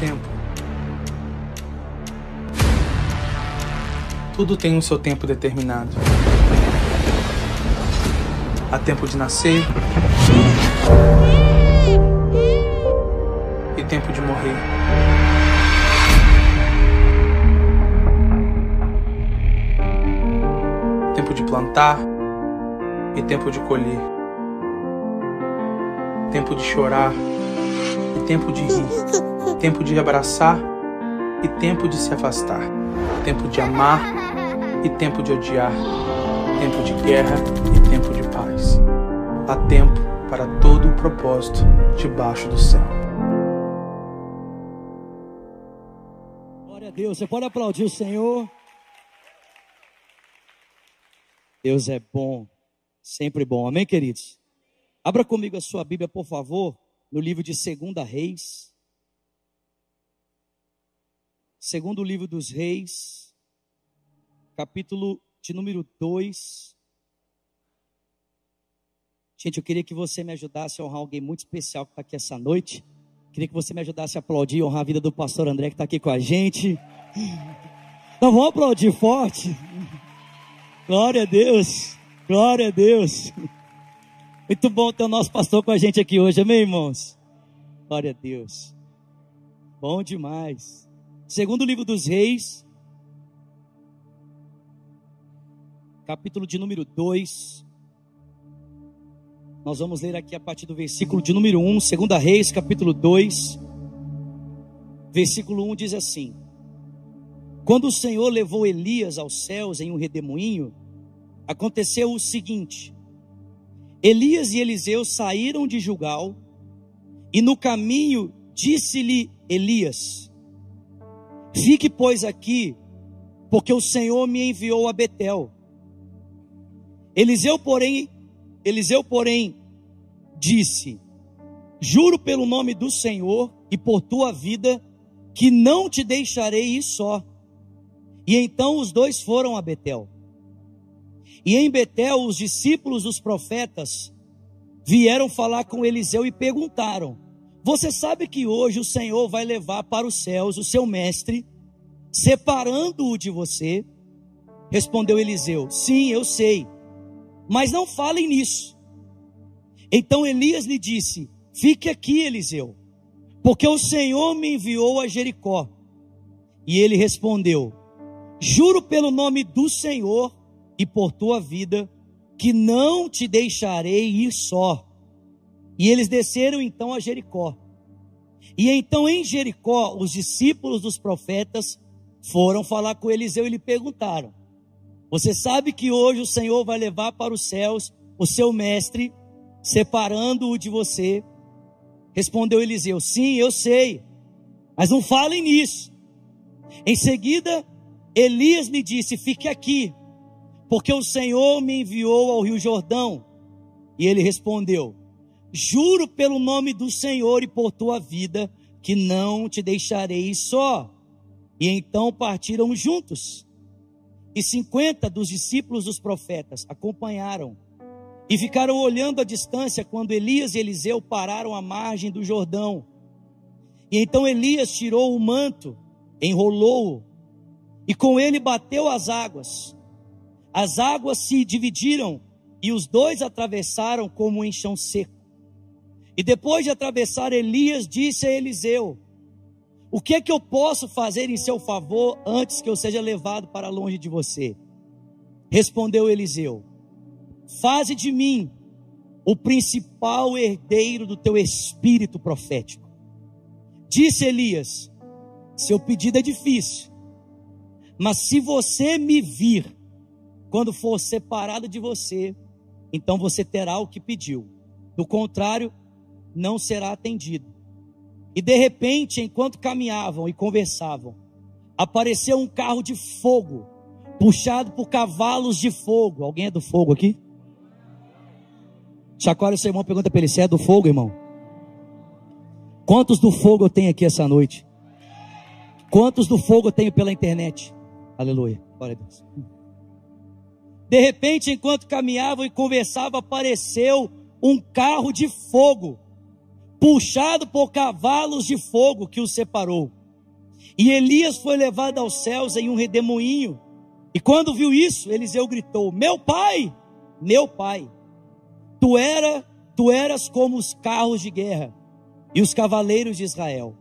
tempo. Tudo tem um seu tempo determinado. Há tempo de nascer e tempo de morrer. Tempo de plantar e tempo de colher. Tempo de chorar e tempo de rir. Tempo de abraçar e tempo de se afastar. Tempo de amar e tempo de odiar. Tempo de guerra e tempo de paz. Há tempo para todo o propósito debaixo do céu. Glória a Deus. Você pode aplaudir o Senhor. Deus é bom, sempre bom. Amém, queridos? Abra comigo a sua Bíblia, por favor, no livro de Segunda Reis. Segundo livro dos Reis, capítulo de número 2. Gente, eu queria que você me ajudasse a honrar alguém muito especial que está aqui essa noite. Queria que você me ajudasse a aplaudir e honrar a vida do pastor André que está aqui com a gente. Então vamos aplaudir forte. Glória a Deus. Glória a Deus. Muito bom ter o nosso pastor com a gente aqui hoje, amém, irmãos? Glória a Deus. Bom demais. Segundo livro dos Reis, capítulo de número 2. Nós vamos ler aqui a partir do versículo de número 1, segunda Reis, capítulo 2. Versículo 1 diz assim: Quando o Senhor levou Elias aos céus em um redemoinho, aconteceu o seguinte: Elias e Eliseu saíram de Jugal, e no caminho disse-lhe Elias: Fique, pois, aqui, porque o Senhor me enviou a Betel. Eliseu, porém, Eliseu, porém, disse: Juro pelo nome do Senhor e por tua vida, que não te deixarei ir só. E então os dois foram a Betel. E em Betel, os discípulos dos profetas vieram falar com Eliseu e perguntaram: Você sabe que hoje o Senhor vai levar para os céus o seu mestre, separando-o de você? Respondeu Eliseu: Sim, eu sei, mas não falem nisso. Então Elias lhe disse: Fique aqui, Eliseu, porque o Senhor me enviou a Jericó. E ele respondeu: Juro pelo nome do Senhor e por tua vida, que não te deixarei ir só. E eles desceram então a Jericó. E então em Jericó, os discípulos dos profetas foram falar com Eliseu e lhe perguntaram: Você sabe que hoje o Senhor vai levar para os céus o seu mestre, separando-o de você? Respondeu Eliseu: Sim, eu sei, mas não falem nisso. Em seguida, Elias me disse: Fique aqui, porque o Senhor me enviou ao Rio Jordão. E ele respondeu: Juro pelo nome do Senhor e por tua vida, que não te deixarei só. E então partiram juntos. E cinquenta dos discípulos dos profetas acompanharam e ficaram olhando à distância quando Elias e Eliseu pararam à margem do Jordão. E então Elias tirou o manto, enrolou-o e com ele bateu as águas. As águas se dividiram e os dois atravessaram como em chão seco. E depois de atravessar, Elias disse a Eliseu: O que é que eu posso fazer em seu favor antes que eu seja levado para longe de você? Respondeu Eliseu: Faze de mim o principal herdeiro do teu espírito profético. Disse Elias: Seu pedido é difícil, mas se você me vir quando for separado de você, então você terá o que pediu. Do contrário, não será atendido. E de repente, enquanto caminhavam e conversavam, apareceu um carro de fogo, puxado por cavalos de fogo. Alguém é do fogo aqui? Chacoalha o seu irmão, pergunta para ele: Você é do fogo, irmão? Quantos do fogo eu tenho aqui essa noite? Quantos do fogo eu tenho pela internet? Aleluia. Glória a Deus. De repente, enquanto caminhavam e conversavam, apareceu um carro de fogo, puxado por cavalos de fogo que o separou. E Elias foi levado aos céus em um redemoinho. E quando viu isso, Eliseu gritou: Meu pai, meu pai, tu era, tu eras como os carros de guerra e os cavaleiros de Israel.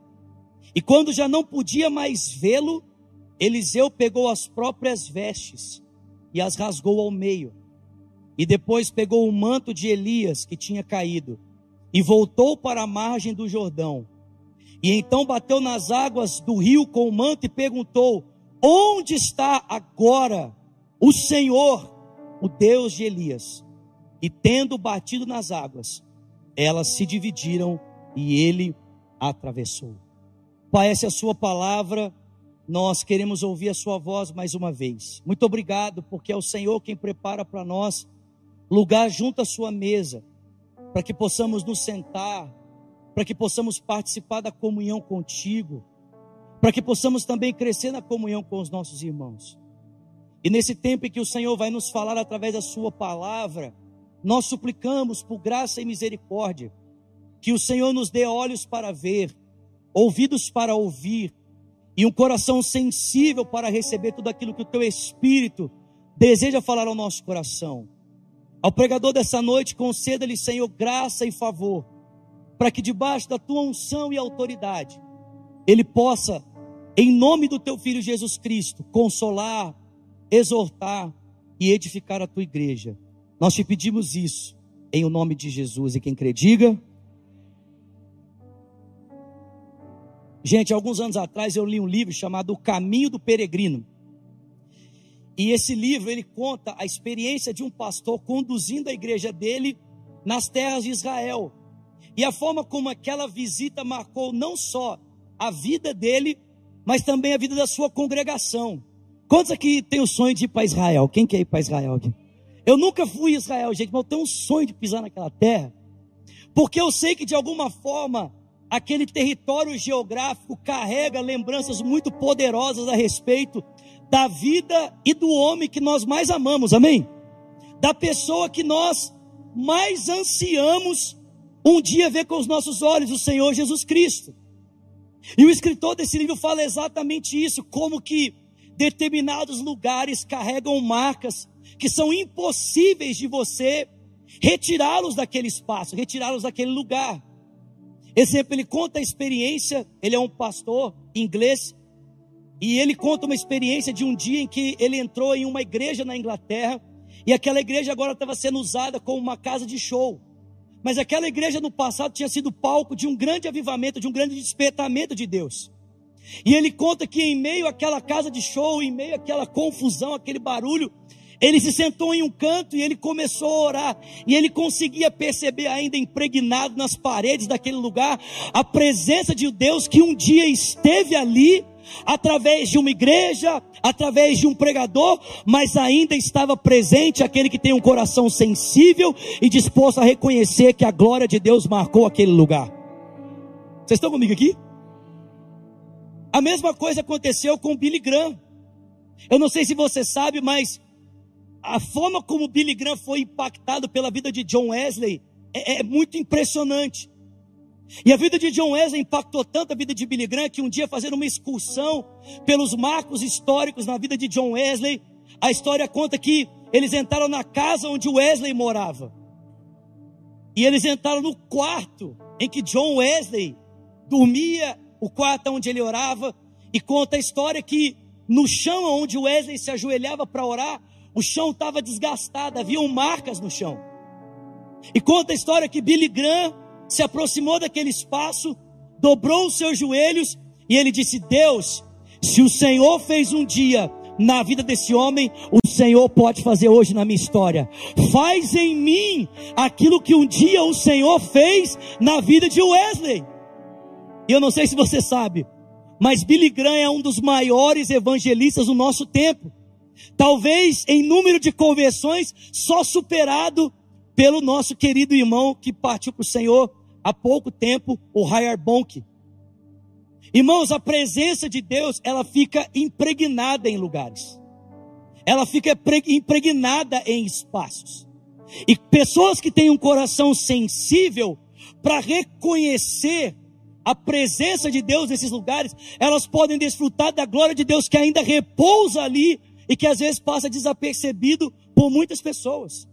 E quando já não podia mais vê-lo, Eliseu pegou as próprias vestes e as rasgou ao meio. E depois pegou o manto de Elias que tinha caído e voltou para a margem do Jordão. E então bateu nas águas do rio com o manto e perguntou: Onde está agora o Senhor, o Deus de Elias? E tendo batido nas águas, elas se dividiram e ele atravessou. Pai, essa é a sua palavra. Nós queremos ouvir a sua voz mais uma vez. Muito obrigado, porque é o Senhor quem prepara para nós lugar junto à sua mesa, para que possamos nos sentar, para que possamos participar da comunhão contigo, para que possamos também crescer na comunhão com os nossos irmãos. E nesse tempo em que o Senhor vai nos falar através da Sua palavra, nós suplicamos por graça e misericórdia que o Senhor nos dê olhos para ver, ouvidos para ouvir e um coração sensível para receber tudo aquilo que o Teu Espírito deseja falar ao nosso coração. Ao pregador dessa noite, conceda-lhe, Senhor, graça e favor, para que debaixo da Tua unção e autoridade, ele possa, em nome do Teu Filho Jesus Cristo, consolar, exortar e edificar a Tua igreja. Nós te pedimos isso, em o nome de Jesus. E quem crê, diga. Gente, alguns anos atrás eu li um livro chamado O Caminho do Peregrino. E esse livro ele conta a experiência de um pastor conduzindo a igreja dele nas terras de Israel. E a forma como aquela visita marcou não só a vida dele, mas também a vida da sua congregação. Quantos aqui tem o sonho de ir para Israel? Quem quer ir para Israel aqui? Eu nunca fui a Israel, gente, mas eu tenho um sonho de pisar naquela terra. Porque eu sei que de alguma forma aquele território geográfico carrega lembranças muito poderosas a respeito da vida e do homem que nós mais amamos, amém? Da pessoa que nós mais ansiamos um dia ver com os nossos olhos, o Senhor Jesus Cristo. E o escritor desse livro fala exatamente isso, como que determinados lugares carregam marcas que são impossíveis de você retirá-los daquele espaço, retirá-los daquele lugar. Exemplo, ele conta a experiência, ele é um pastor inglês, e ele conta uma experiência de um dia em que ele entrou em uma igreja na Inglaterra, e aquela igreja agora estava sendo usada como uma casa de show. Mas aquela igreja no passado tinha sido palco de um grande avivamento, de um grande despertamento de Deus. E ele conta que em meio àquela casa de show, em meio àquela confusão, aquele barulho, ele se sentou em um canto e ele começou a orar. E ele conseguia perceber, ainda impregnado nas paredes daquele lugar, a presença de Deus que um dia esteve ali, através de uma igreja, através de um pregador, mas ainda estava presente aquele que tem um coração sensível e disposto a reconhecer que a glória de Deus marcou aquele lugar. Vocês estão comigo aqui? A mesma coisa aconteceu com Billy Graham. Eu não sei se você sabe, mas a forma como Billy Graham foi impactado pela vida de John Wesley é, é, muito impressionante. E a vida de John Wesley impactou tanto a vida de Billy Graham que um dia fazendo uma excursão pelos marcos históricos na vida de John Wesley, a história conta que eles entraram na casa onde Wesley morava. E eles entraram no quarto em que John Wesley dormia, o quarto onde ele orava, e conta a história que no chão onde Wesley se ajoelhava para orar, o chão estava desgastado, haviam marcas no chão. E conta a história que Billy Graham se aproximou daquele espaço, dobrou os seus joelhos e ele disse: Deus, se o Senhor fez um dia na vida desse homem, o Senhor pode fazer hoje na minha história. Faz em mim aquilo que um dia o Senhor fez na vida de Wesley. E eu não sei se você sabe, mas Billy Graham é um dos maiores evangelistas do nosso tempo. Talvez em número de conversões só superado pelo nosso querido irmão que partiu para o Senhor há pouco tempo, o Hayar Bonk. Irmãos, a presença de Deus, ela fica impregnada em lugares. Ela fica impregnada em espaços. E pessoas que têm um coração sensível para reconhecer a presença de Deus nesses lugares, elas podem desfrutar da glória de Deus que ainda repousa ali e que às vezes passa desapercebido por muitas pessoas.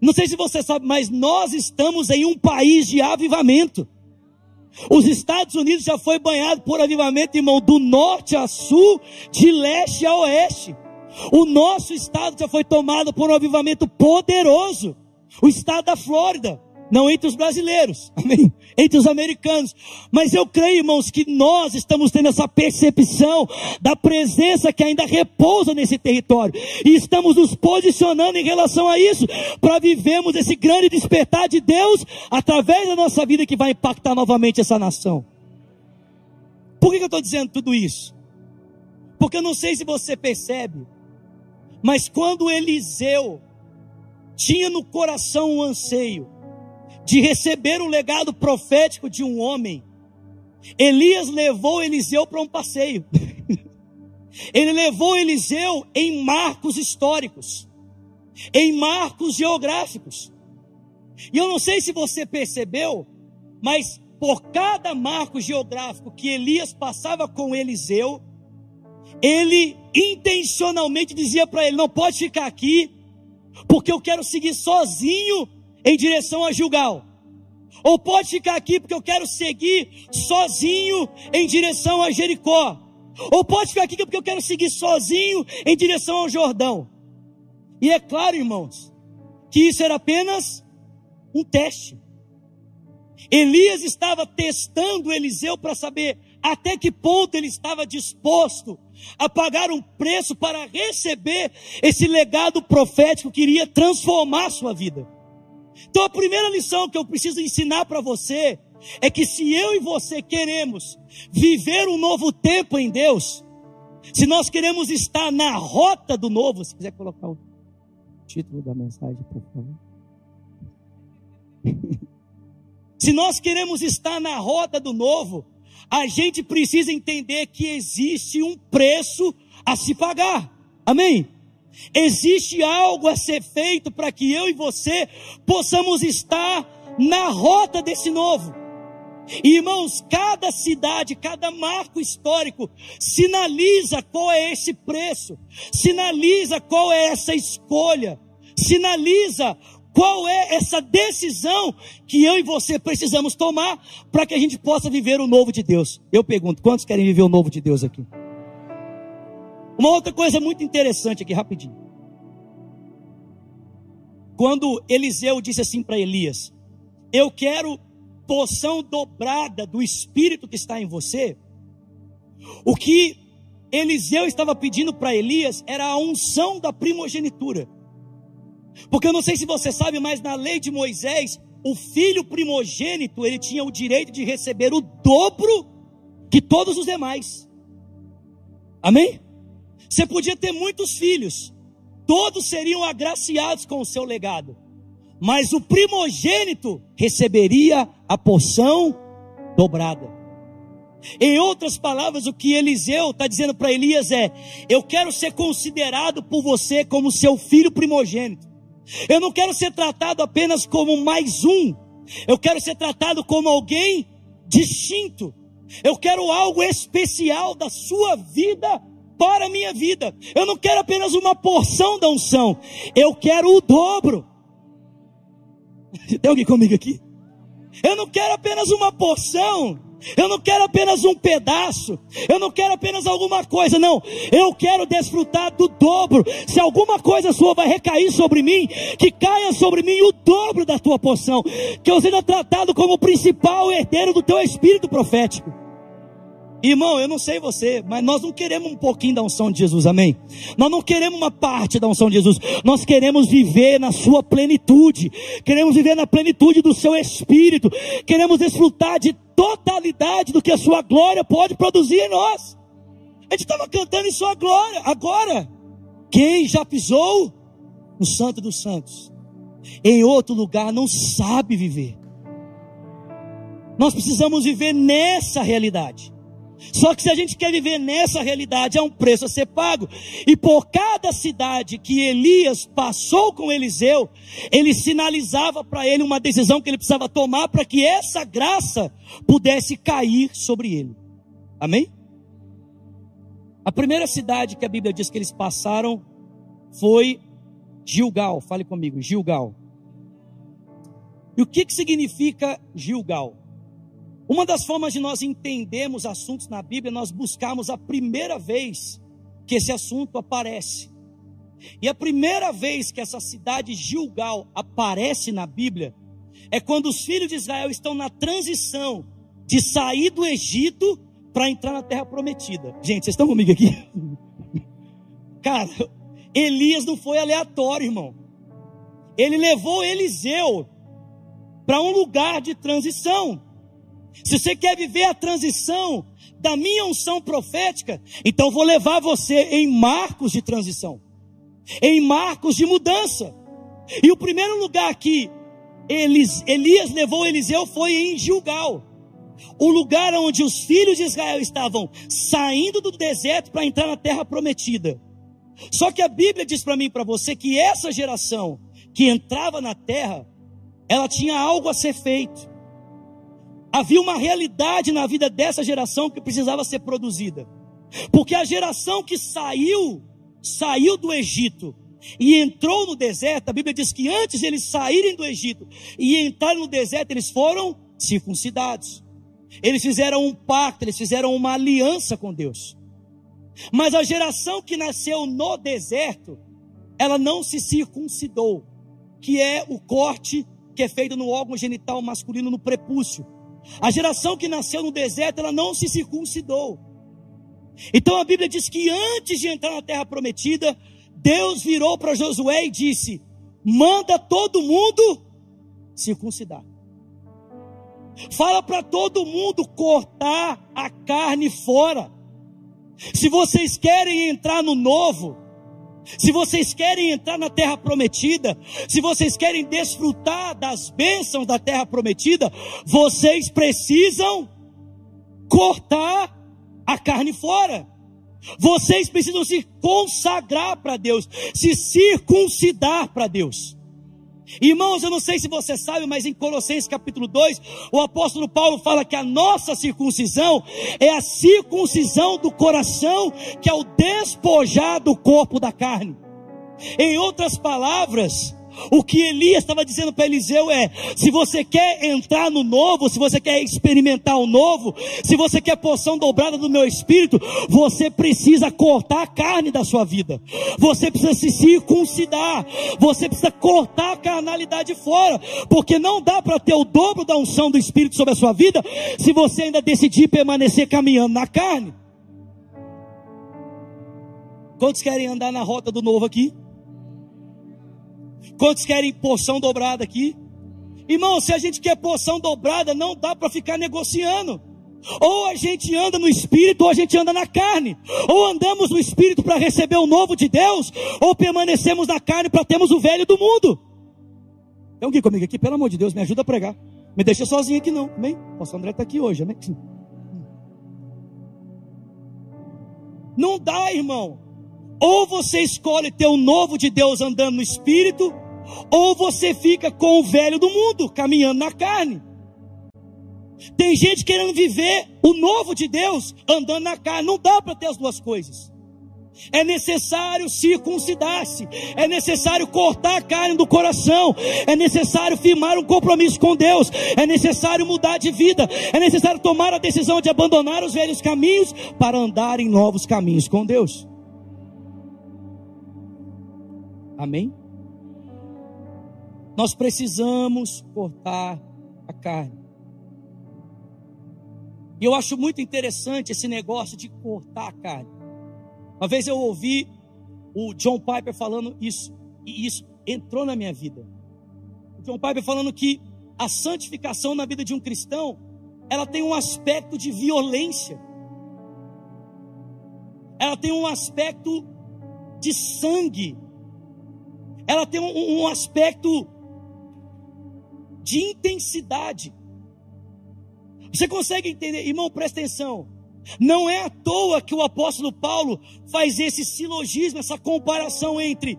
Não sei se você sabe, mas nós estamos em um país de avivamento. Os Estados Unidos já foi banhado por avivamento, irmão, do norte a sul, de leste a oeste. O nosso estado já foi tomado por um avivamento poderoso. O estado da Flórida não entre os brasileiros, amém? Entre os americanos. Mas eu creio, irmãos, que nós estamos tendo essa percepção da presença que ainda repousa nesse território. E estamos nos posicionando em relação a isso, para vivermos esse grande despertar de Deus através da nossa vida que vai impactar novamente essa nação. Por que eu estou dizendo tudo isso? Porque eu não sei se você percebe, mas quando Eliseu tinha no coração um anseio, de receber o legado profético de um homem, Elias levou Eliseu para um passeio. Ele levou Eliseu em marcos históricos, em marcos geográficos. E eu não sei se você percebeu, mas por cada marco geográfico que Elias passava com Eliseu, ele intencionalmente dizia para ele: Não pode ficar aqui, porque eu quero seguir sozinho em direção a Gilgal. Ou pode ficar aqui porque eu quero seguir sozinho em direção a Jericó. Ou pode ficar aqui porque eu quero seguir sozinho em direção ao Jordão. E é claro, irmãos, que isso era apenas um teste. Elias estava testando Eliseu para saber até que ponto ele estava disposto a pagar um preço para receber esse legado profético que iria transformar sua vida. Então a primeira lição que eu preciso ensinar para você é que se eu e você queremos viver um novo tempo em Deus, se nós queremos estar na rota do novo, se quiser colocar o título da mensagem, por favor. se nós queremos estar na rota do novo, a gente precisa entender que existe um preço a se pagar. Amém? Existe algo a ser feito para que eu e você possamos estar na rota desse novo. Irmãos, cada cidade, cada marco histórico sinaliza qual é esse preço, sinaliza qual é essa escolha, sinaliza qual é essa decisão que eu e você precisamos tomar para que a gente possa viver o novo de Deus. Eu pergunto, quantos querem viver o novo de Deus aqui? Uma outra coisa muito interessante aqui, rapidinho. Quando Eliseu disse assim para Elias: Eu quero porção dobrada do espírito que está em você. O que Eliseu estava pedindo para Elias era a unção da primogenitura. Porque eu não sei se você sabe, mas na lei de Moisés, o filho primogênito, ele tinha o direito de receber o dobro que todos os demais. Amém? Você podia ter muitos filhos, todos seriam agraciados com o seu legado, mas o primogênito receberia a porção dobrada. Em outras palavras, o que Eliseu está dizendo para Elias é: Eu quero ser considerado por você como seu filho primogênito. Eu não quero ser tratado apenas como mais um. Eu quero ser tratado como alguém distinto. Eu quero algo especial da sua vida para a minha vida. Eu não quero apenas uma porção da unção, eu quero o dobro. Tem alguém comigo aqui? Eu não quero apenas uma porção, eu não quero apenas um pedaço, eu não quero apenas alguma coisa, não. Eu quero desfrutar do dobro. Se alguma coisa sua vai recair sobre mim, que caia sobre mim o dobro da tua porção, que eu seja tratado como o principal herdeiro do teu espírito profético. Irmão, eu não sei você, mas nós não queremos um pouquinho da unção de Jesus, amém? Nós não queremos uma parte da unção de Jesus, nós queremos viver na sua plenitude, queremos viver na plenitude do seu espírito, queremos desfrutar de totalidade do que a sua glória pode produzir em nós. A gente estava cantando em sua glória, agora, quem já pisou no Santo dos Santos, em outro lugar, não sabe viver. Nós precisamos viver nessa realidade. Só que se a gente quer viver nessa realidade, há um preço a ser pago. E por cada cidade que Elias passou com Eliseu, ele sinalizava para ele uma decisão que ele precisava tomar para que essa graça pudesse cair sobre ele. Amém? A primeira cidade que a Bíblia diz que eles passaram foi Gilgal. Fale comigo, Gilgal. E o que, que significa Gilgal? Uma das formas de nós entendermos assuntos na Bíblia é nós buscarmos a primeira vez que esse assunto aparece. E a primeira vez que essa cidade Gilgal aparece na Bíblia é quando os filhos de Israel estão na transição de sair do Egito para entrar na terra prometida. Gente, vocês estão comigo aqui? Cara, Elias não foi aleatório, irmão. Ele levou Eliseu para um lugar de transição. Se você quer viver a transição da minha unção profética, então vou levar você em marcos de transição, em marcos de mudança. E o primeiro lugar que Elias, Elias levou Eliseu foi em Gilgal, o lugar onde os filhos de Israel estavam saindo do deserto para entrar na terra prometida. Só que a Bíblia diz para mim e para você que essa geração que entrava na terra, ela tinha algo a ser feito. Havia uma realidade na vida dessa geração que precisava ser produzida. Porque a geração que saiu, saiu do Egito e entrou no deserto, a Bíblia diz que antes eles saírem do Egito e entrarem no deserto, eles foram circuncidados. Eles fizeram um pacto, eles fizeram uma aliança com Deus. Mas a geração que nasceu no deserto, ela não se circuncidou, que é o corte que é feito no órgão genital masculino no prepúcio. A geração que nasceu no deserto, ela não se circuncidou. Então a Bíblia diz que antes de entrar na terra prometida, Deus virou para Josué e disse: manda todo mundo circuncidar. Fala para todo mundo cortar a carne fora. Se vocês querem entrar no novo, se vocês querem entrar na terra prometida, se vocês querem desfrutar das bênçãos da terra prometida, vocês precisam cortar a carne fora. Vocês precisam se consagrar para Deus, se circuncidar para Deus. Irmãos, eu não sei se você sabe, mas em Colossenses capítulo 2, o apóstolo Paulo fala que a nossa circuncisão é a circuncisão do coração, que é o despojar do corpo da carne. Em outras palavras, o que Elias estava dizendo para Eliseu é: se você quer entrar no novo, se você quer experimentar o novo, se você quer porção dobrada do meu espírito, você precisa cortar a carne da sua vida, você precisa se circuncidar, você precisa cortar a carnalidade fora, porque não dá para ter o dobro da unção do espírito sobre a sua vida se você ainda decidir permanecer caminhando na carne. Quantos querem andar na rota do novo aqui? Quantos querem porção dobrada aqui? Irmão, se a gente quer porção dobrada, não dá para ficar negociando. Ou a gente anda no espírito, ou a gente anda na carne. Ou andamos no espírito para receber o novo de Deus, ou permanecemos na carne para termos o velho do mundo. Tem alguém comigo aqui? Pelo amor de Deus, me ajuda a pregar. Me deixa sozinho aqui não, amém? O pastor André está aqui hoje, amém? Não dá, irmão. Ou você escolhe ter o novo de Deus andando no espírito, ou você fica com o velho do mundo, caminhando na carne. Tem gente querendo viver o novo de Deus, andando na carne. Não dá para ter as duas coisas. É necessário circuncidar-se, é necessário cortar a carne do coração, é necessário firmar um compromisso com Deus, é necessário mudar de vida, é necessário tomar a decisão de abandonar os velhos caminhos para andar em novos caminhos com Deus. Amém? Nós precisamos cortar a carne. E eu acho muito interessante esse negócio de cortar a carne. Uma vez eu ouvi o John Piper falando isso, e isso entrou na minha vida. O John Piper falando que a santificação na vida de um cristão, ela tem um aspecto de violência. Ela tem um aspecto de sangue. Ela tem um, um aspecto de intensidade. Você consegue entender, irmão, presta atenção. Não é à toa que o apóstolo Paulo faz esse silogismo, essa comparação entre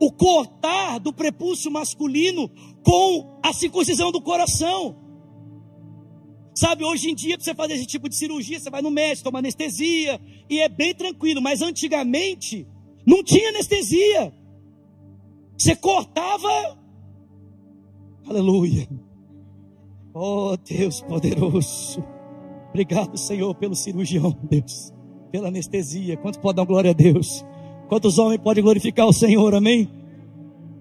o cortar do prepúcio masculino com a circuncisão do coração. Sabe, hoje em dia, para você fazer esse tipo de cirurgia, você vai no médico, toma anestesia, e é bem tranquilo, mas antigamente não tinha anestesia. Você cortava. Aleluia. Oh, Deus poderoso. Obrigado, Senhor, pelo cirurgião, Deus, pela anestesia. Quantos podem dar glória a Deus? Quantos homens podem glorificar o Senhor, amém?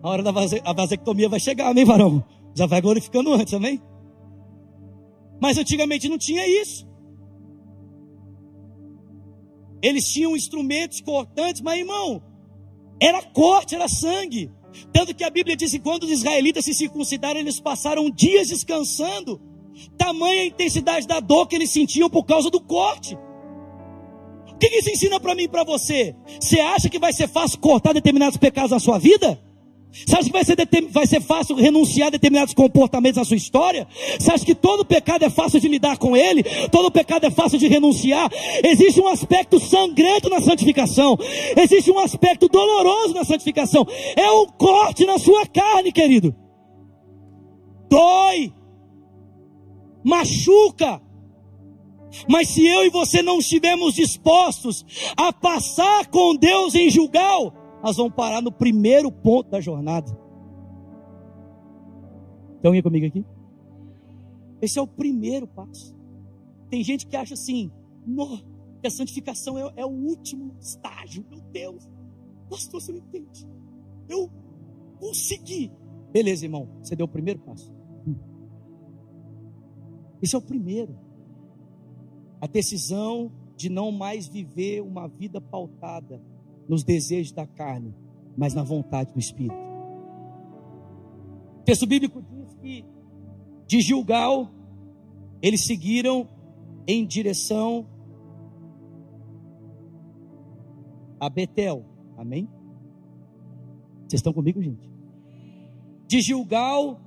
A hora da vasectomia vai chegar, amém, varão? Já vai glorificando antes, amém? Mas antigamente não tinha isso. Eles tinham instrumentos cortantes, mas irmão, era corte, era sangue. Tanto que a Bíblia diz que quando os israelitas se circuncidaram, eles passaram dias descansando. Tamanha a intensidade da dor que eles sentiam por causa do corte. O que isso ensina para mim e para você? Você acha que vai ser fácil cortar determinados pecados na sua vida? Você acha que vai ser, vai ser fácil renunciar a determinados comportamentos na sua história? Você acha que todo pecado é fácil de lidar com ele? Todo pecado é fácil de renunciar? Existe um aspecto sangrento na santificação. Existe um aspecto doloroso na santificação. É um corte na sua carne, querido. Dói. Machuca. Mas se eu e você não estivermos dispostos a passar com Deus em julgar, nós vamos parar no primeiro ponto da jornada. Estão indo comigo aqui? Esse é o primeiro passo. Tem gente que acha assim, que a santificação é, é, o último estágio. Meu Deus, pastor, você não entende. Eu consegui. Beleza, irmão, você deu o primeiro passo. Esse é o primeiro. A decisão de não mais viver uma vida pautada nos desejos da carne, mas na vontade do Espírito. O texto bíblico diz que de Gilgal eles seguiram em direção a Betel. Amém? Vocês estão comigo, gente? De Gilgal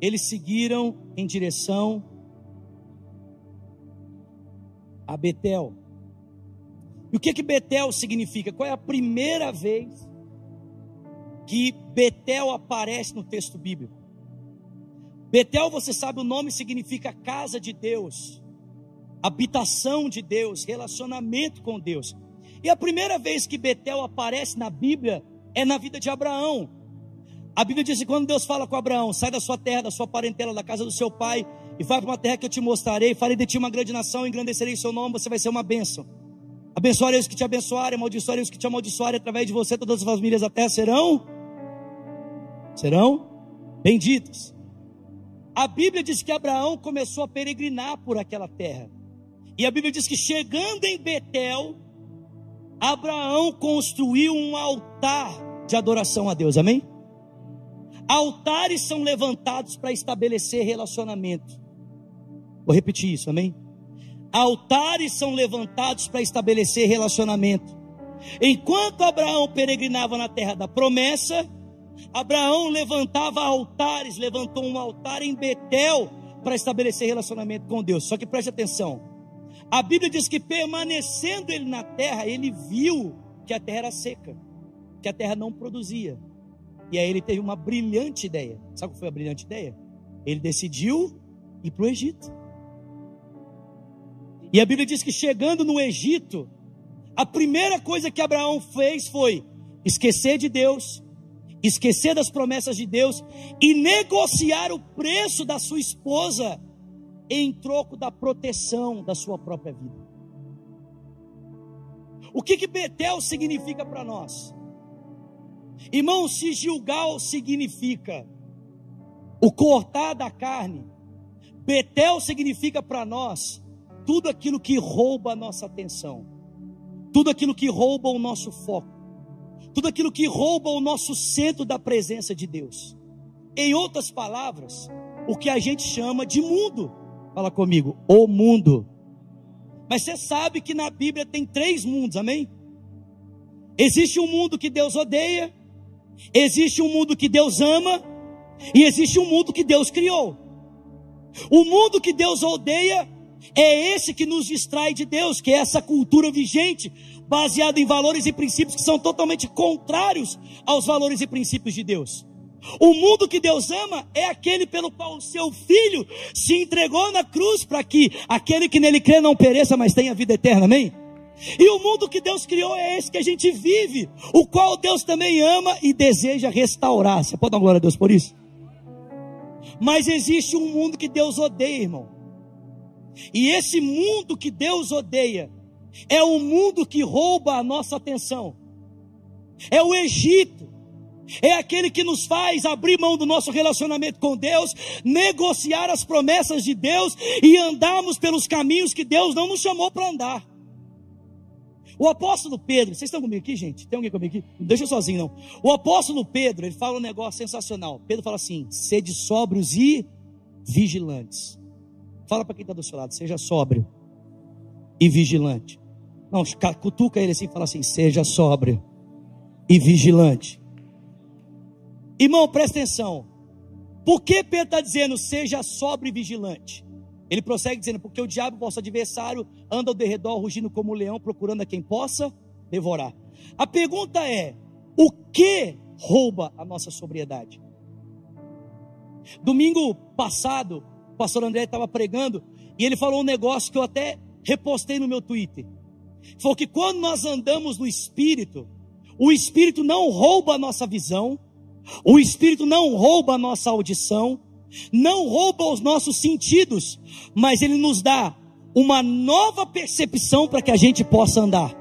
eles seguiram em direção a Betel. E o que que Betel significa? Qual é a primeira vez que Betel aparece no texto bíblico? Betel, você sabe, o nome significa casa de Deus, habitação de Deus, relacionamento com Deus. E a primeira vez que Betel aparece na Bíblia é na vida de Abraão. A Bíblia diz que quando Deus fala com Abraão, sai da sua terra, da sua parentela, da casa do seu pai, e vai para uma terra que eu te mostrarei, farei de ti uma grande nação, engrandecerei seu nome, você vai ser uma bênção. Abençoarei os que te abençoarem, amaldiçoarei os que te amaldiçoarem, através de você todas as famílias terra serão serão benditas. A Bíblia diz que Abraão começou a peregrinar por aquela terra. E a Bíblia diz que chegando em Betel, Abraão construiu um altar de adoração a Deus. Amém? Altares são levantados para estabelecer relacionamento. Vou repetir isso, amém? Altares são levantados para estabelecer relacionamento. Enquanto Abraão peregrinava na terra da promessa, Abraão levantava altares, levantou um altar em Betel para estabelecer relacionamento com Deus. Só que preste atenção. A Bíblia diz que permanecendo ele na terra, ele viu que a terra era seca, que a terra não produzia. E aí ele teve uma brilhante ideia. Sabe qual foi a brilhante ideia? Ele decidiu ir para o Egito. E a Bíblia diz que chegando no Egito, a primeira coisa que Abraão fez foi esquecer de Deus, esquecer das promessas de Deus e negociar o preço da sua esposa em troco da proteção da sua própria vida. O que que Betel significa para nós? Irmão, se Gilgal significa o cortar da carne, Betel significa para nós tudo aquilo que rouba a nossa atenção, tudo aquilo que rouba o nosso foco, tudo aquilo que rouba o nosso centro da presença de Deus. Em outras palavras, o que a gente chama de mundo. Fala comigo, o mundo. Mas você sabe que na Bíblia tem três mundos, amém? Existe um mundo que Deus odeia, existe um mundo que Deus ama, e existe um mundo que Deus criou. O mundo que Deus odeia é esse que nos distrai de Deus, que é essa cultura vigente, baseada em valores e princípios que são totalmente contrários aos valores e princípios de Deus. O mundo que Deus ama é aquele pelo qual o seu filho se entregou na cruz para que aquele que nele crê não pereça, mas tenha vida eterna. Amém? E o mundo que Deus criou é esse que a gente vive, o qual Deus também ama e deseja restaurar. Você pode dar glória a Deus por isso? Mas existe um mundo que Deus odeia, irmão. E esse mundo que Deus odeia é o mundo que rouba a nossa atenção. É o Egito. É aquele que nos faz abrir mão do nosso relacionamento com Deus, negociar as promessas de Deus e andarmos pelos caminhos que Deus não nos chamou para andar. O apóstolo Pedro, vocês estão comigo aqui, gente? Tem alguém comigo aqui? Não deixa eu sozinho, não. O apóstolo Pedro, ele fala um negócio sensacional. Pedro fala assim: sede sóbrios e vigilantes. Fala para quem está do seu lado, seja sóbrio e vigilante. Não, cutuca ele assim e fala assim: seja sóbrio e vigilante. Irmão, presta atenção. Por que Pedro está dizendo seja sóbrio e vigilante? Ele prossegue dizendo: porque o diabo, vosso adversário, anda ao derredor, rugindo como um leão, procurando a quem possa devorar. A pergunta é: o que rouba a nossa sobriedade? Domingo passado, o pastor André estava pregando e ele falou um negócio que eu até repostei no meu Twitter. Falou que quando nós andamos no Espírito, o Espírito não rouba a nossa visão, o Espírito não rouba a nossa audição, não rouba os nossos sentidos, mas ele nos dá uma nova percepção para que a gente possa andar.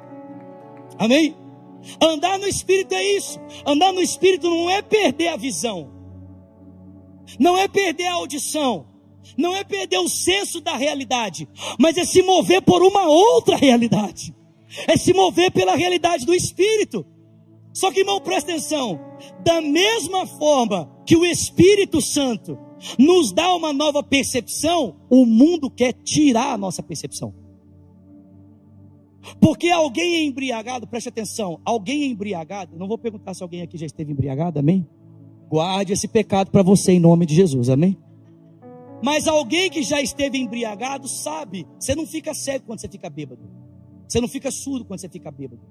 Amém? Andar no Espírito é isso. Andar no Espírito não é perder a visão, não é perder a audição, não é perder o senso da realidade, mas é se mover por uma outra realidade, é se mover pela realidade do Espírito. Só que, irmão, presta atenção: da mesma forma que o Espírito Santo nos dá uma nova percepção, o mundo quer tirar a nossa percepção. Porque alguém é embriagado, preste atenção, alguém é embriagado, não vou perguntar se alguém aqui já esteve embriagado, amém? Guarde esse pecado para você em nome de Jesus, amém? Mas alguém que já esteve embriagado sabe, você não fica cego quando você fica bêbado. Você não fica surdo quando você fica bêbado.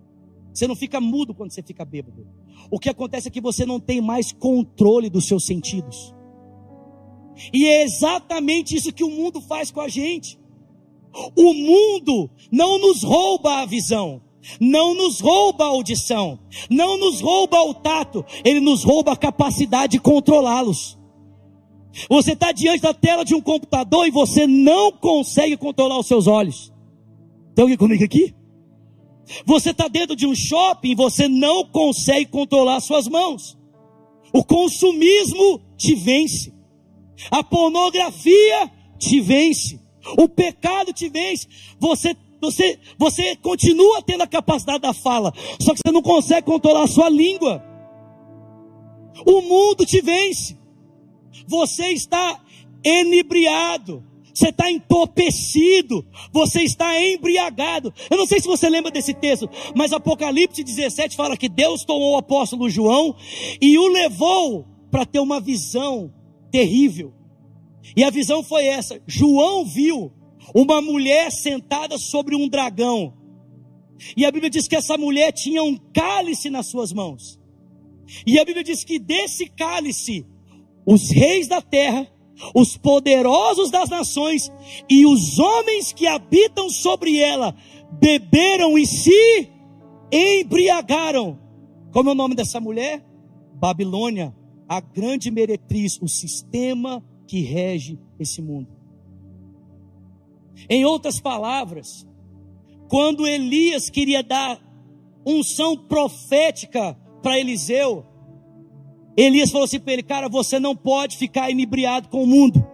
Você não fica mudo quando você fica bêbado. O que acontece é que você não tem mais controle dos seus sentidos. E é exatamente isso que o mundo faz com a gente. O mundo não nos rouba a visão, não nos rouba a audição, não nos rouba o tato, ele nos rouba a capacidade de controlá-los. Você está diante da tela de um computador e você não consegue controlar os seus olhos. Tem alguém comigo aqui? Você está dentro de um shopping e você não consegue controlar suas mãos. O consumismo te vence. A pornografia te vence. O pecado te vence. Você, você, você continua tendo a capacidade da fala, só que você não consegue controlar a sua língua. O mundo te vence. Você está enebriado. Você está entorpecido, você está embriagado. Eu não sei se você lembra desse texto, mas Apocalipse 17 fala que Deus tomou o apóstolo João e o levou para ter uma visão terrível. E a visão foi essa: João viu uma mulher sentada sobre um dragão. E a Bíblia diz que essa mulher tinha um cálice nas suas mãos. E a Bíblia diz que desse cálice, os reis da terra, os poderosos das nações e os homens que habitam sobre ela beberam e se embriagaram. Como é o nome dessa mulher? Babilônia a grande meretriz, o sistema que rege esse mundo. Em outras palavras, quando Elias queria dar unção profética para Eliseu, Elias falou assim para ele: Cara, você não pode ficar inebriado com o mundo,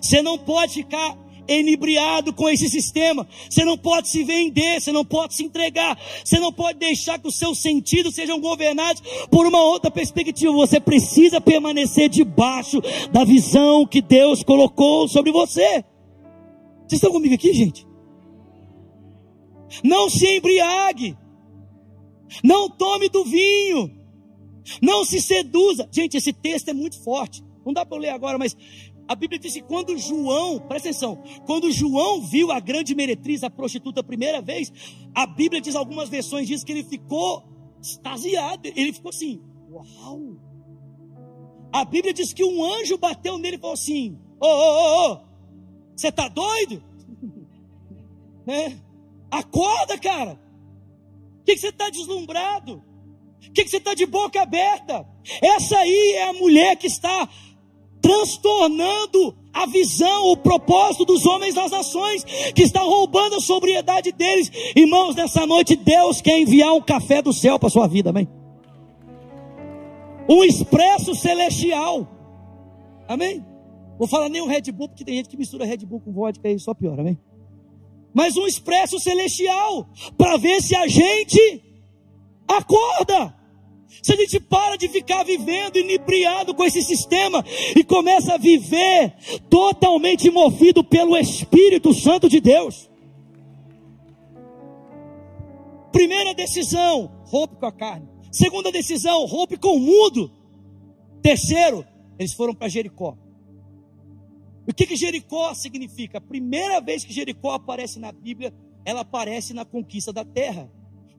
você não pode ficar enebriado com esse sistema. Você não pode se vender, você não pode se entregar, você não pode deixar que os seus sentidos sejam governados por uma outra perspectiva. Você precisa permanecer debaixo da visão que Deus colocou sobre você. Vocês estão comigo aqui, gente? Não se embriague. Não tome do vinho. Não se seduza. Gente, esse texto é muito forte. Não dá para ler agora, mas a Bíblia diz que quando João, presta atenção, quando João viu a grande meretriz, a prostituta, a primeira vez, a Bíblia diz, algumas versões diz que ele ficou extasiado, ele ficou assim, uau. A Bíblia diz que um anjo bateu nele e falou assim, ô, ô, ô, você tá doido? né? Acorda, cara. O que você está deslumbrado? O que, que você está de boca aberta? Essa aí é a mulher que está transtornando a visão, o propósito dos homens das nações, que está roubando a sobriedade deles. Irmãos, nessa noite Deus quer enviar um café do céu para a sua vida, amém? Um expresso celestial, amém? Vou falar nem um Red Bull, porque tem gente que mistura Red Bull com vodka aí, só pior, amém? Mas um expresso celestial, para ver se a gente acorda. Se a gente para de ficar vivendo inebriado com esse sistema e começa a viver totalmente movido pelo Espírito Santo de Deus. Primeira decisão, rompe com a carne. Segunda decisão, rompe com o mundo. Terceiro, eles foram para Jericó. O que, que Jericó significa? A primeira vez que Jericó aparece na Bíblia, ela aparece na conquista da terra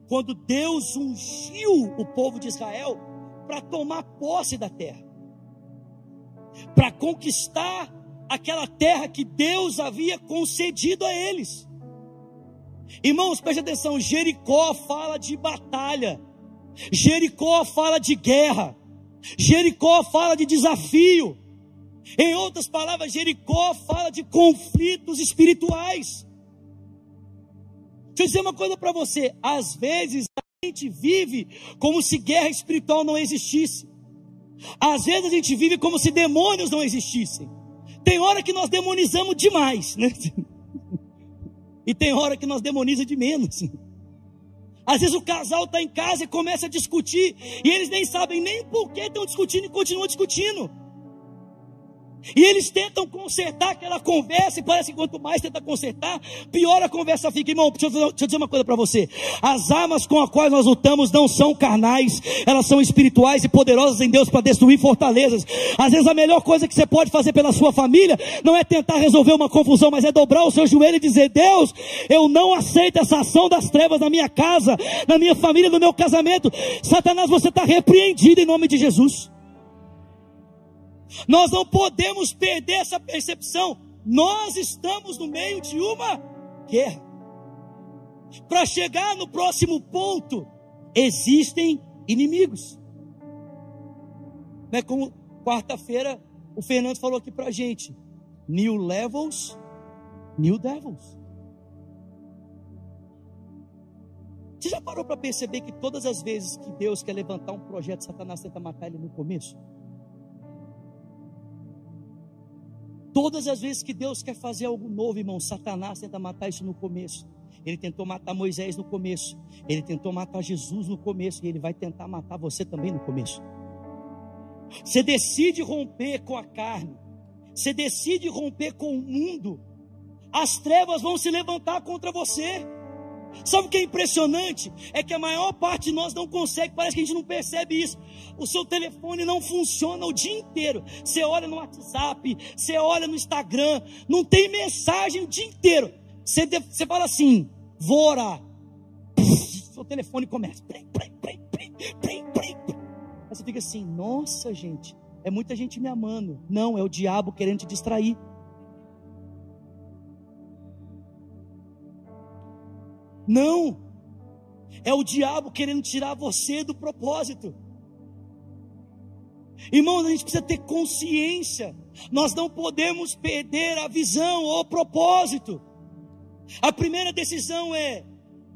quando Deus ungiu o povo de Israel para tomar posse da terra, para conquistar aquela terra que Deus havia concedido a eles. Irmãos, preste atenção: Jericó fala de batalha, Jericó fala de guerra, Jericó fala de desafio. Em outras palavras, Jericó fala de conflitos espirituais. Deixa eu dizer uma coisa para você: às vezes a gente vive como se guerra espiritual não existisse. Às vezes a gente vive como se demônios não existissem. Tem hora que nós demonizamos demais, né? E tem hora que nós demonizamos de menos. Às vezes o casal está em casa e começa a discutir, e eles nem sabem nem por que estão discutindo e continuam discutindo. E eles tentam consertar aquela conversa, e parece que quanto mais tenta consertar, pior a conversa fica. Irmão, deixa eu, deixa eu dizer uma coisa para você: as armas com as quais nós lutamos não são carnais, elas são espirituais e poderosas em Deus para destruir fortalezas. Às vezes a melhor coisa que você pode fazer pela sua família não é tentar resolver uma confusão, mas é dobrar o seu joelho e dizer: Deus, eu não aceito essa ação das trevas na minha casa, na minha família, no meu casamento. Satanás, você está repreendido em nome de Jesus. Nós não podemos perder essa percepção. Nós estamos no meio de uma guerra. Para chegar no próximo ponto, existem inimigos. Né, como quarta-feira o Fernando falou aqui para a gente: New levels, new devils. Você já parou para perceber que todas as vezes que Deus quer levantar um projeto, Satanás tenta matar ele no começo? Todas as vezes que Deus quer fazer algo novo, irmão, Satanás tenta matar isso no começo. Ele tentou matar Moisés no começo. Ele tentou matar Jesus no começo. E ele vai tentar matar você também no começo. Você decide romper com a carne. Você decide romper com o mundo. As trevas vão se levantar contra você. Sabe o que é impressionante? É que a maior parte de nós não consegue, parece que a gente não percebe isso. O seu telefone não funciona o dia inteiro. Você olha no WhatsApp, você olha no Instagram, não tem mensagem o dia inteiro. Você, você fala assim: vou orar. Seu telefone começa. Aí você fica assim: nossa, gente, é muita gente me amando. Não, é o diabo querendo te distrair. Não. É o diabo querendo tirar você do propósito. Irmãos, a gente precisa ter consciência. Nós não podemos perder a visão ou o propósito. A primeira decisão é: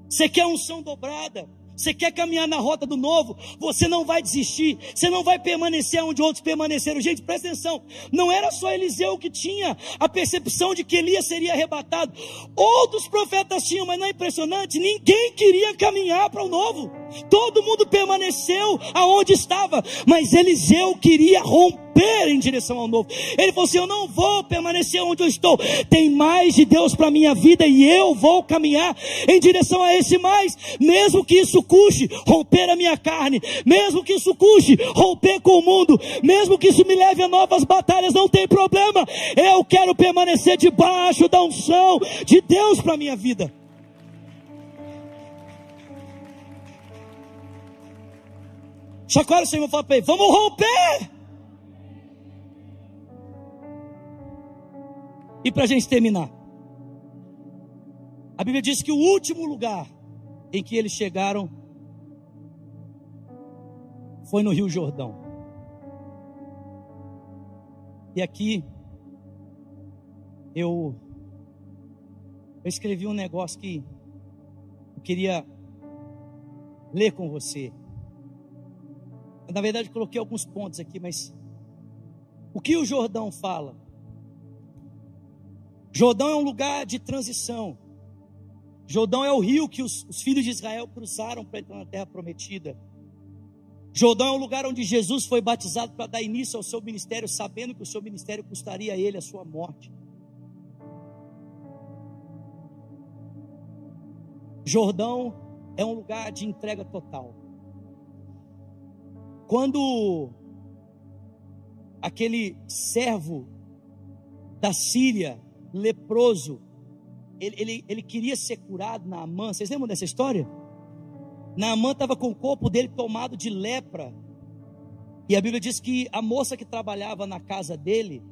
você quer unção dobrada? Você quer caminhar na rota do novo? Você não vai desistir. Você não vai permanecer onde outros permaneceram. Gente, presta atenção. Não era só Eliseu que tinha a percepção de que Elias seria arrebatado. Outros profetas tinham, mas não é impressionante? Ninguém queria caminhar para o novo. Todo mundo permaneceu aonde estava, mas Eliseu queria romper em direção ao novo. Ele falou assim: Eu não vou permanecer onde eu estou. Tem mais de Deus para minha vida e eu vou caminhar em direção a esse mais, mesmo que isso custe romper a minha carne, mesmo que isso custe romper com o mundo, mesmo que isso me leve a novas batalhas, não tem problema. Eu quero permanecer debaixo da unção de Deus para minha vida. Chacoalha o Senhor fala para ele: vamos romper. E para a gente terminar, a Bíblia diz que o último lugar em que eles chegaram foi no Rio Jordão. E aqui eu, eu escrevi um negócio que eu queria ler com você. Na verdade, coloquei alguns pontos aqui, mas o que o Jordão fala? Jordão é um lugar de transição. Jordão é o rio que os, os filhos de Israel cruzaram para entrar na terra prometida. Jordão é um lugar onde Jesus foi batizado para dar início ao seu ministério, sabendo que o seu ministério custaria a ele a sua morte. Jordão é um lugar de entrega total. Quando aquele servo da Síria, leproso, ele, ele, ele queria ser curado na Amã, vocês lembram dessa história? Naamã estava com o corpo dele tomado de lepra. E a Bíblia diz que a moça que trabalhava na casa dele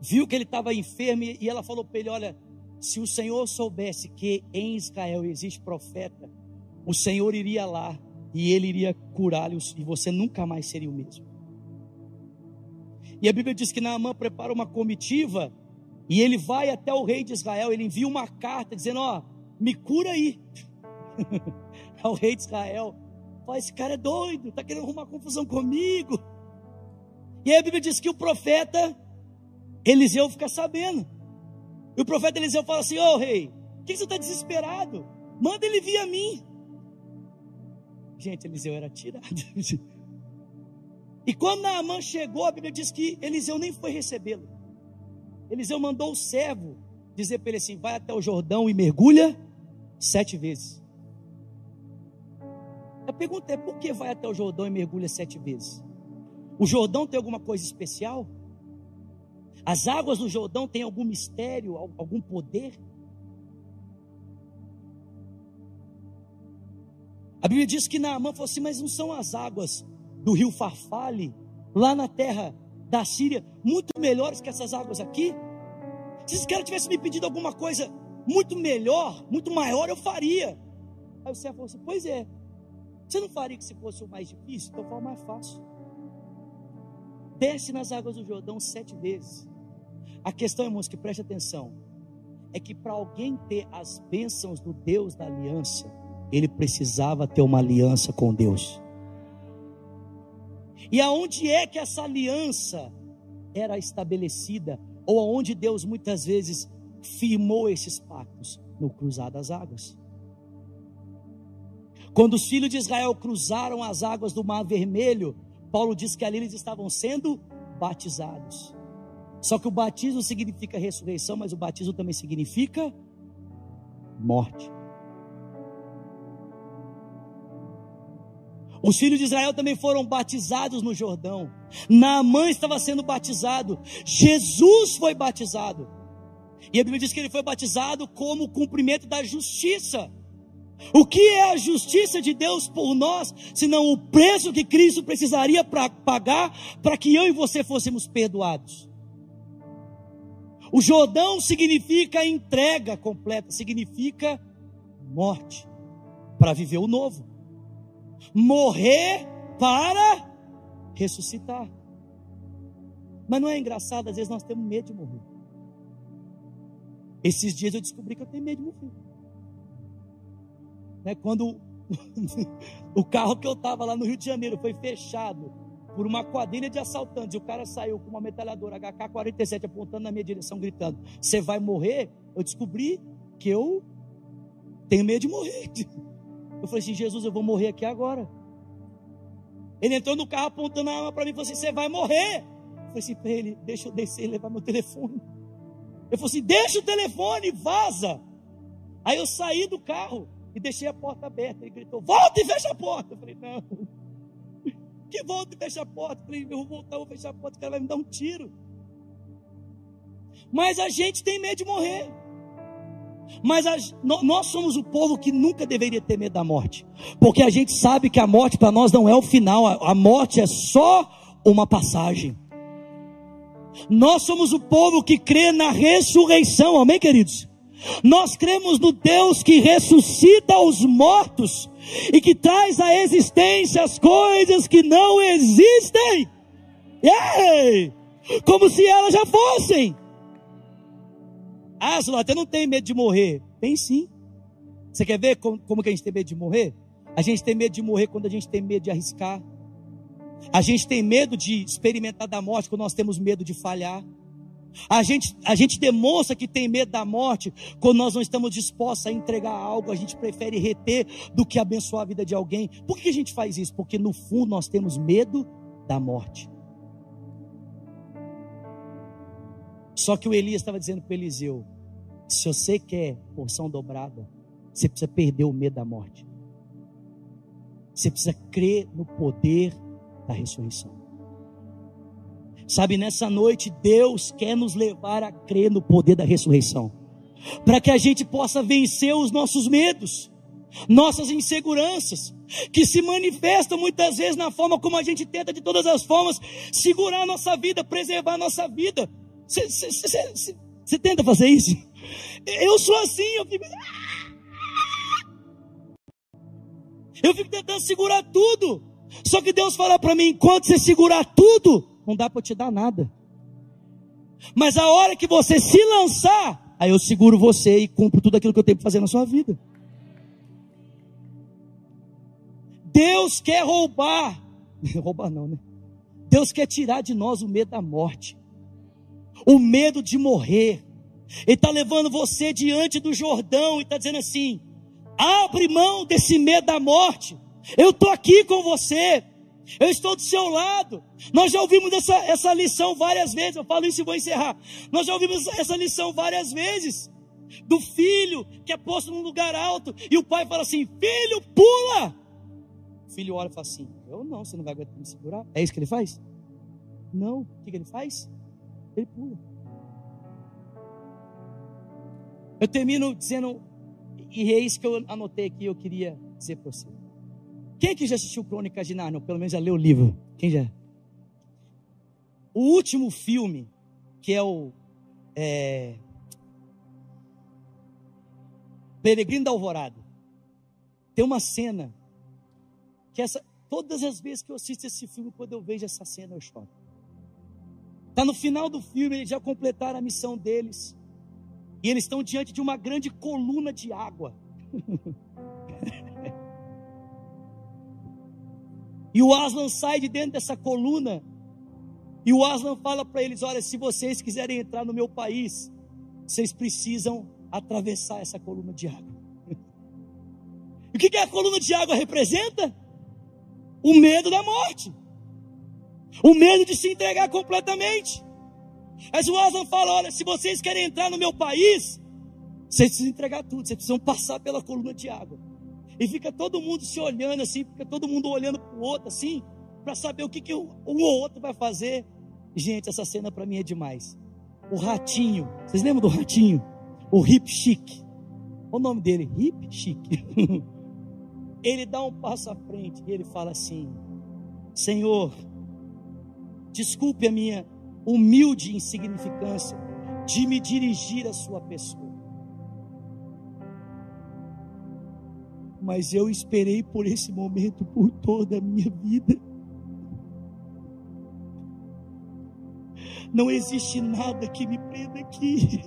viu que ele estava enfermo e ela falou para ele: Olha, se o Senhor soubesse que em Israel existe profeta, o Senhor iria lá e ele iria curá-lo e você nunca mais seria o mesmo. E a Bíblia diz que Naamã prepara uma comitiva e ele vai até o rei de Israel, ele envia uma carta dizendo: Ó, me cura aí. ao rei de Israel: Fala, esse cara é doido, está querendo arrumar confusão comigo. E aí a Bíblia diz que o profeta Eliseu fica sabendo. E o profeta Eliseu fala assim: Ô oh, rei, por que você está desesperado? Manda ele vir a mim. Gente, Eliseu era tirado. E quando Naamã chegou, a Bíblia diz que Eliseu nem foi recebê-lo. Eliseu mandou o servo dizer para ele assim: vai até o Jordão e mergulha sete vezes. Pergunta é: por que vai até o Jordão e mergulha sete vezes? O Jordão tem alguma coisa especial? As águas do Jordão têm algum mistério, algum poder? A Bíblia diz que Naamã falou assim: mas não são as águas do rio Farfale, lá na terra da Síria, muito melhores que essas águas aqui? Se esse cara tivesse me pedido alguma coisa muito melhor, muito maior, eu faria. Aí o servo falou assim: pois é, você não faria que se fosse o mais difícil? Então fala mais fácil. Desce nas águas do Jordão sete vezes. A questão, irmãos, que preste atenção, é que para alguém ter as bênçãos do Deus da aliança, ele precisava ter uma aliança com Deus. E aonde é que essa aliança era estabelecida? Ou aonde Deus muitas vezes firmou esses pactos? No cruzar das águas. Quando os filhos de Israel cruzaram as águas do Mar Vermelho, Paulo diz que ali eles estavam sendo batizados. Só que o batismo significa ressurreição, mas o batismo também significa morte. Os filhos de Israel também foram batizados no Jordão. Naamã estava sendo batizado. Jesus foi batizado. E a Bíblia diz que ele foi batizado como cumprimento da justiça. O que é a justiça de Deus por nós, senão o preço que Cristo precisaria para pagar para que eu e você fôssemos perdoados? O Jordão significa entrega completa, significa morte para viver o novo morrer para ressuscitar. Mas não é engraçado, às vezes nós temos medo de morrer. Esses dias eu descobri que eu tenho medo de morrer. Né, quando o carro que eu estava lá no Rio de Janeiro foi fechado por uma quadrilha de assaltantes, o cara saiu com uma metralhadora HK-47 apontando na minha direção, gritando: Você vai morrer? Eu descobri que eu tenho medo de morrer. Eu Eu falei assim: Jesus, eu vou morrer aqui agora. Ele entrou no carro apontando a arma para mim e falou assim: Você vai morrer. Eu falei assim para ele: Deixa eu descer e levar meu telefone. Ele falou assim: Deixa o telefone, vaza. Aí eu saí do carro e deixei a porta aberta. Ele gritou: Volta e fecha a porta. Eu falei: Não. Que volta e fecha a porta. Eu falei: Eu vou voltar, vou fechar a porta. O cara vai me dar um tiro. Mas a gente tem medo de morrer. Mas a, nós somos o povo que nunca deveria ter medo da morte, porque a gente sabe que a morte para nós não é o final, a, a morte é só uma passagem. Nós somos o povo que crê na ressurreição, amém, queridos? Nós cremos no Deus que ressuscita os mortos e que traz à existência as coisas que não existem, Ei! como se elas já fossem. Ah, eu não tenho medo de morrer. Tem sim. Você quer ver como, como que a gente tem medo de morrer? A gente tem medo de morrer quando a gente tem medo de arriscar. A gente tem medo de experimentar da morte quando nós temos medo de falhar. A gente, a gente demonstra que tem medo da morte quando nós não estamos dispostos a entregar algo, a gente prefere reter do que abençoar a vida de alguém. Por que a gente faz isso? Porque no fundo nós temos medo da morte. Só que o Elias estava dizendo para Eliseu: se você quer porção dobrada, você precisa perder o medo da morte. Você precisa crer no poder da ressurreição. Sabe, nessa noite, Deus quer nos levar a crer no poder da ressurreição, para que a gente possa vencer os nossos medos, nossas inseguranças, que se manifestam muitas vezes na forma como a gente tenta, de todas as formas, segurar a nossa vida, preservar a nossa vida. Você tenta fazer isso? Eu sou assim, eu fico. Eu fico tentando segurar tudo. Só que Deus fala para mim: enquanto você segurar tudo, não dá para te dar nada. Mas a hora que você se lançar, aí eu seguro você e cumpro tudo aquilo que eu tenho que fazer na sua vida. Deus quer roubar, roubar não, né? Deus quer tirar de nós o medo da morte o medo de morrer. Ele está levando você diante do Jordão e está dizendo assim: abre mão desse medo da morte. Eu estou aqui com você. Eu estou do seu lado. Nós já ouvimos essa, essa lição várias vezes. Eu falo isso e vou encerrar. Nós já ouvimos essa lição várias vezes. Do filho que é posto num lugar alto. E o pai fala assim: Filho, pula. O filho olha e fala assim: Eu não, você não vai aguentar me segurar. É isso que ele faz? Não. O que, que ele faz? Ele pula. Eu termino dizendo, e é isso que eu anotei aqui, eu queria dizer para você. Quem que já assistiu Crônicas de Nárnia? Pelo menos já leu o livro. Quem já? O último filme, que é o é, Peregrino da Alvorada, tem uma cena que essa, todas as vezes que eu assisto esse filme, quando eu vejo essa cena, eu choro. Está no final do filme, eles já completaram a missão deles. E eles estão diante de uma grande coluna de água. e o Aslan sai de dentro dessa coluna. E o Aslan fala para eles: Olha, se vocês quiserem entrar no meu país, vocês precisam atravessar essa coluna de água. e o que, que a coluna de água representa? O medo da morte. O medo de se entregar completamente. Mas o Aslan fala: olha, se vocês querem entrar no meu país, vocês precisam entregar tudo, vocês precisam passar pela coluna de água. E fica todo mundo se olhando assim, fica todo mundo olhando para o outro assim, para saber o que, que um ou outro vai fazer. Gente, essa cena para mim é demais. O ratinho, vocês lembram do ratinho? O Hip Chic. Olha o nome dele, Hip Chic. ele dá um passo à frente e ele fala assim: Senhor, desculpe a minha humilde insignificância de me dirigir à sua pessoa. Mas eu esperei por esse momento por toda a minha vida. Não existe nada que me prenda aqui.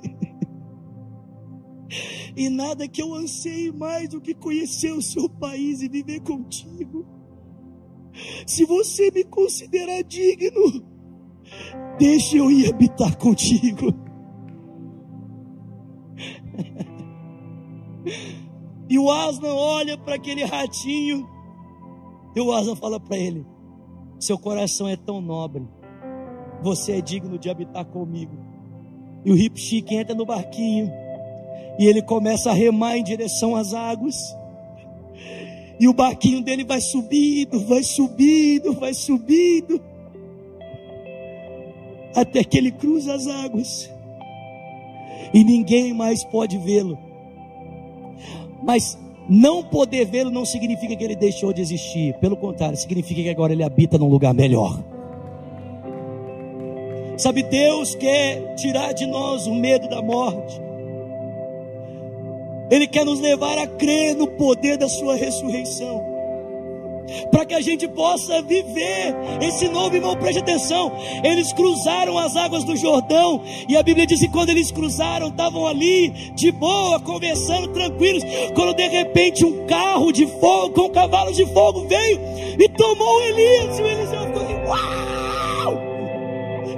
e nada que eu anseie mais do que conhecer o seu país e viver contigo. Se você me considerar digno, Deixa eu ir habitar contigo. E o Aslan olha para aquele ratinho. E o Aslan fala para ele: Seu coração é tão nobre. Você é digno de habitar comigo. E o Hip Chic entra no barquinho. E ele começa a remar em direção às águas. E o barquinho dele vai subindo, vai subindo, vai subindo. Até que ele cruza as águas. E ninguém mais pode vê-lo. Mas não poder vê-lo não significa que ele deixou de existir. Pelo contrário, significa que agora ele habita num lugar melhor. Sabe, Deus quer tirar de nós o medo da morte. Ele quer nos levar a crer no poder da Sua ressurreição. Para que a gente possa viver esse novo irmão, preste atenção. Eles cruzaram as águas do Jordão, e a Bíblia diz que quando eles cruzaram, estavam ali de boa, conversando, tranquilos. Quando de repente um carro de fogo, com cavalos de fogo, veio e tomou Elias. E o Eliseu ficou assim: Uau!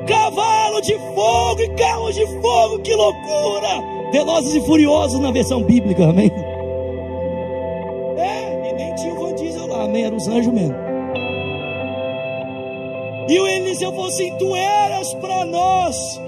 Cavalo de fogo e carro de fogo, que loucura! Velozes e Furiosos na versão bíblica, amém? Van Diesel lá, amém? Era os anjos mesmo. E o Eliseu falou assim: Tu eras para nós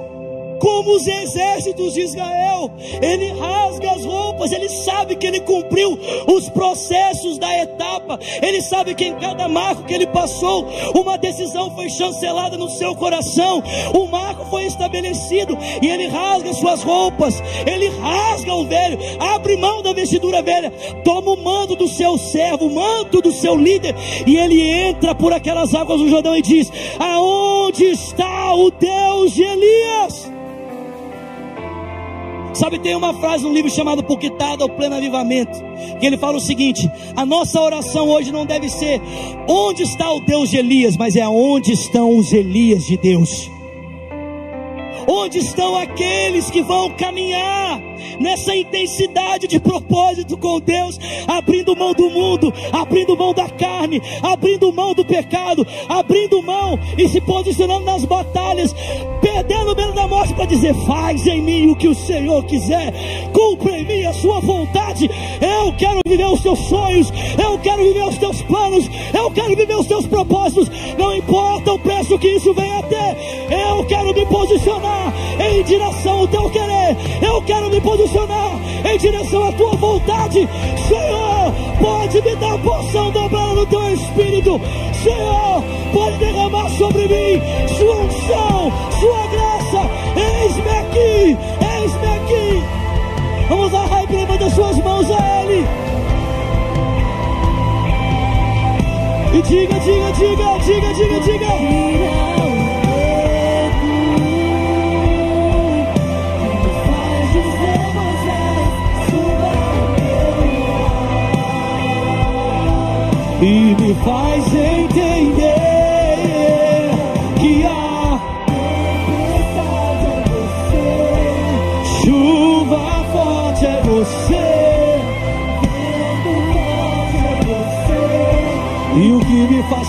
como os exércitos de Israel. Ele rasga as roupas, ele sabe que ele cumpriu os processos da etapa, ele sabe que em cada marco que ele passou, uma decisão foi chancelada no seu coração, o marco foi estabelecido e ele rasga suas roupas, ele rasga o velho, abre mão da vestidura velha, toma o mando do seu servo, o manto do seu líder, e ele entra por aquelas águas do Jordão e diz: Aonde está o Deus de Elias? Sabe, tem uma frase no livro chamado Puquitado ao Pleno Avivamento, que ele fala o seguinte: a nossa oração hoje não deve ser onde está o Deus de Elias, mas é onde estão os Elias de Deus. Onde estão aqueles que vão caminhar nessa intensidade de propósito com Deus, abrindo mão do mundo, abrindo mão da carne, abrindo mão do pecado, abrindo mão e se posicionando nas batalhas, perdendo o medo da morte para dizer: Faz em mim o que o Senhor quiser, cumpra em mim a sua vontade. Eu quero viver os teus sonhos, eu quero viver os teus planos, eu quero viver os teus propósitos. Não importa o preço que isso venha a ter, eu quero me posicionar em direção ao teu querer, eu quero me posicionar em direção à tua vontade. Senhor, pode me dar porção dobrada no teu espírito. Senhor, pode derramar sobre mim sua levanta suas mãos a Ele. E diga, diga, diga, diga, diga, diga. e me faz entender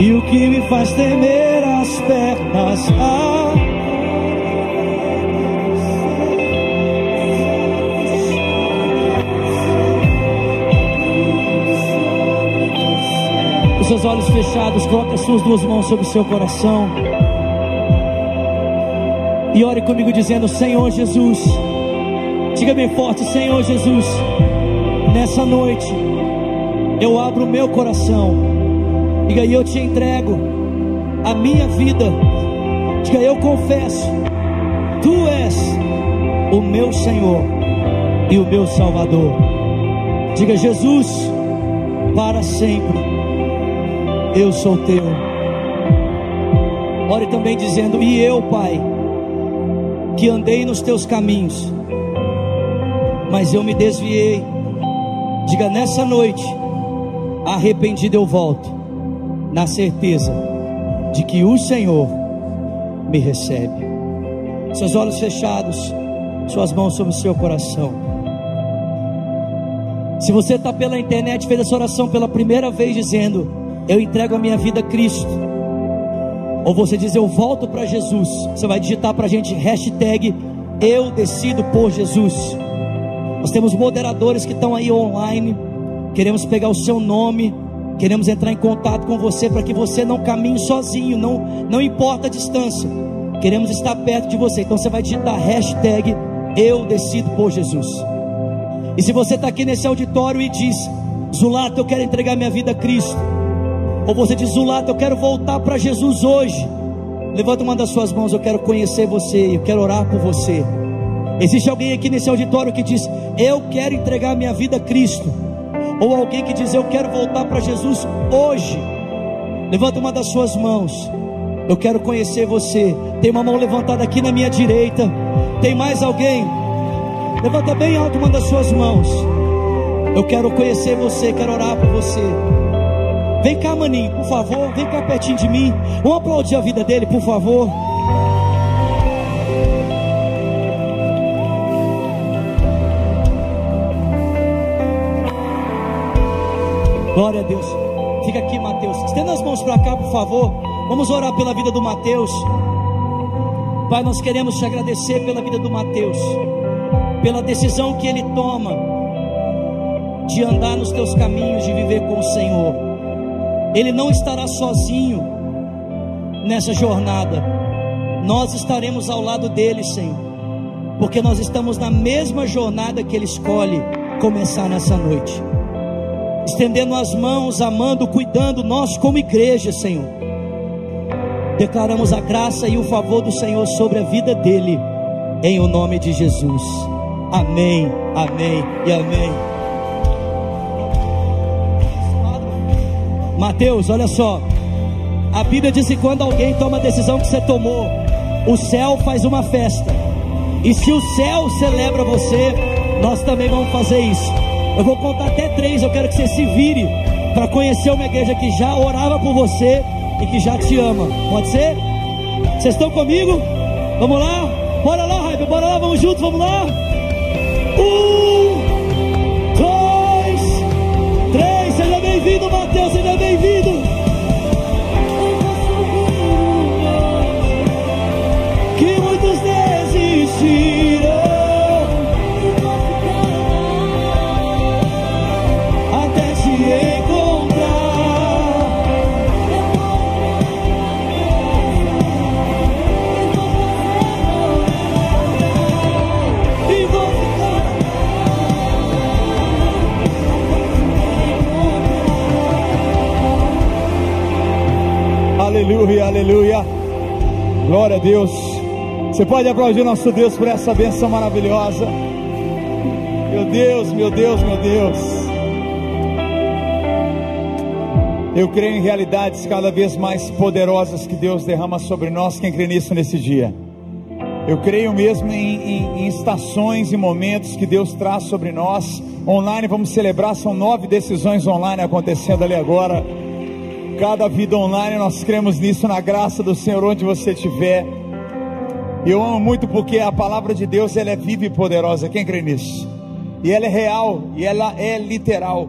E o que me faz temer as pernas. Ah, Os seus olhos fechados, coloque as suas duas mãos sobre o seu coração. E ore comigo dizendo: Senhor Jesus, diga bem forte: Senhor Jesus, nessa noite eu abro o meu coração Diga, aí eu te entrego a minha vida. Diga, eu confesso, tu és o meu Senhor e o meu Salvador. Diga, Jesus, para sempre eu sou teu. Ore também dizendo: E eu, Pai, que andei nos teus caminhos, mas eu me desviei. Diga nessa noite, arrependido eu volto, na certeza de que o Senhor me recebe. Seus olhos fechados, suas mãos sobre o seu coração. Se você está pela internet, fez essa oração pela primeira vez, dizendo: Eu entrego a minha vida a Cristo. Ou você diz: Eu volto para Jesus. Você vai digitar para a gente hashtag Eu decido por Jesus. Nós temos moderadores que estão aí online. Queremos pegar o seu nome. Queremos entrar em contato com você para que você não caminhe sozinho. Não, não importa a distância. Queremos estar perto de você. Então você vai digitar hashtag Eu decido por Jesus. E se você está aqui nesse auditório e diz: Zulato, eu quero entregar minha vida a Cristo. Ou você diz: Zulato, eu quero voltar para Jesus hoje. Levanta uma das suas mãos, eu quero conhecer você, eu quero orar por você. Existe alguém aqui nesse auditório que diz: Eu quero entregar minha vida a Cristo. Ou alguém que diz: Eu quero voltar para Jesus hoje. Levanta uma das suas mãos. Eu quero conhecer você. Tem uma mão levantada aqui na minha direita. Tem mais alguém? Levanta bem alto uma das suas mãos. Eu quero conhecer você, quero orar por você. Vem cá, maninho, por favor, vem cá pertinho de mim. Vamos aplaudir a vida dele, por favor. Glória a Deus. Fica aqui, Mateus. Estenda as mãos para cá, por favor. Vamos orar pela vida do Mateus. Pai, nós queremos te agradecer pela vida do Mateus pela decisão que ele toma de andar nos teus caminhos, de viver com o Senhor. Ele não estará sozinho nessa jornada, nós estaremos ao lado dele, Senhor, porque nós estamos na mesma jornada que ele escolhe começar nessa noite. Estendendo as mãos, amando, cuidando, nós como igreja, Senhor, declaramos a graça e o favor do Senhor sobre a vida dele, em o nome de Jesus. Amém, amém e amém. Mateus, olha só. A Bíblia diz que quando alguém toma a decisão que você tomou, o céu faz uma festa. E se o céu celebra você, nós também vamos fazer isso. Eu vou contar até três. Eu quero que você se vire para conhecer uma igreja que já orava por você e que já te ama. Pode ser? Vocês estão comigo? Vamos lá? Bora lá, Raiva. Bora lá, vamos juntos, vamos lá. Três. Seja bem-vindo, Mateus. Aleluia, aleluia. Glória a Deus. Você pode aplaudir nosso Deus por essa benção maravilhosa. Meu Deus, meu Deus, meu Deus. Eu creio em realidades cada vez mais poderosas que Deus derrama sobre nós. Quem crê nisso nesse dia? Eu creio mesmo em, em- em estações e momentos que Deus traz sobre nós. Online, vamos celebrar, são nove decisões online acontecendo ali agora. Cada vida online, nós cremos nisso, na graça do Senhor, onde você estiver. Eu amo muito porque a palavra de Deus ela é viva e poderosa. Quem crê nisso? E ela é real e ela é literal.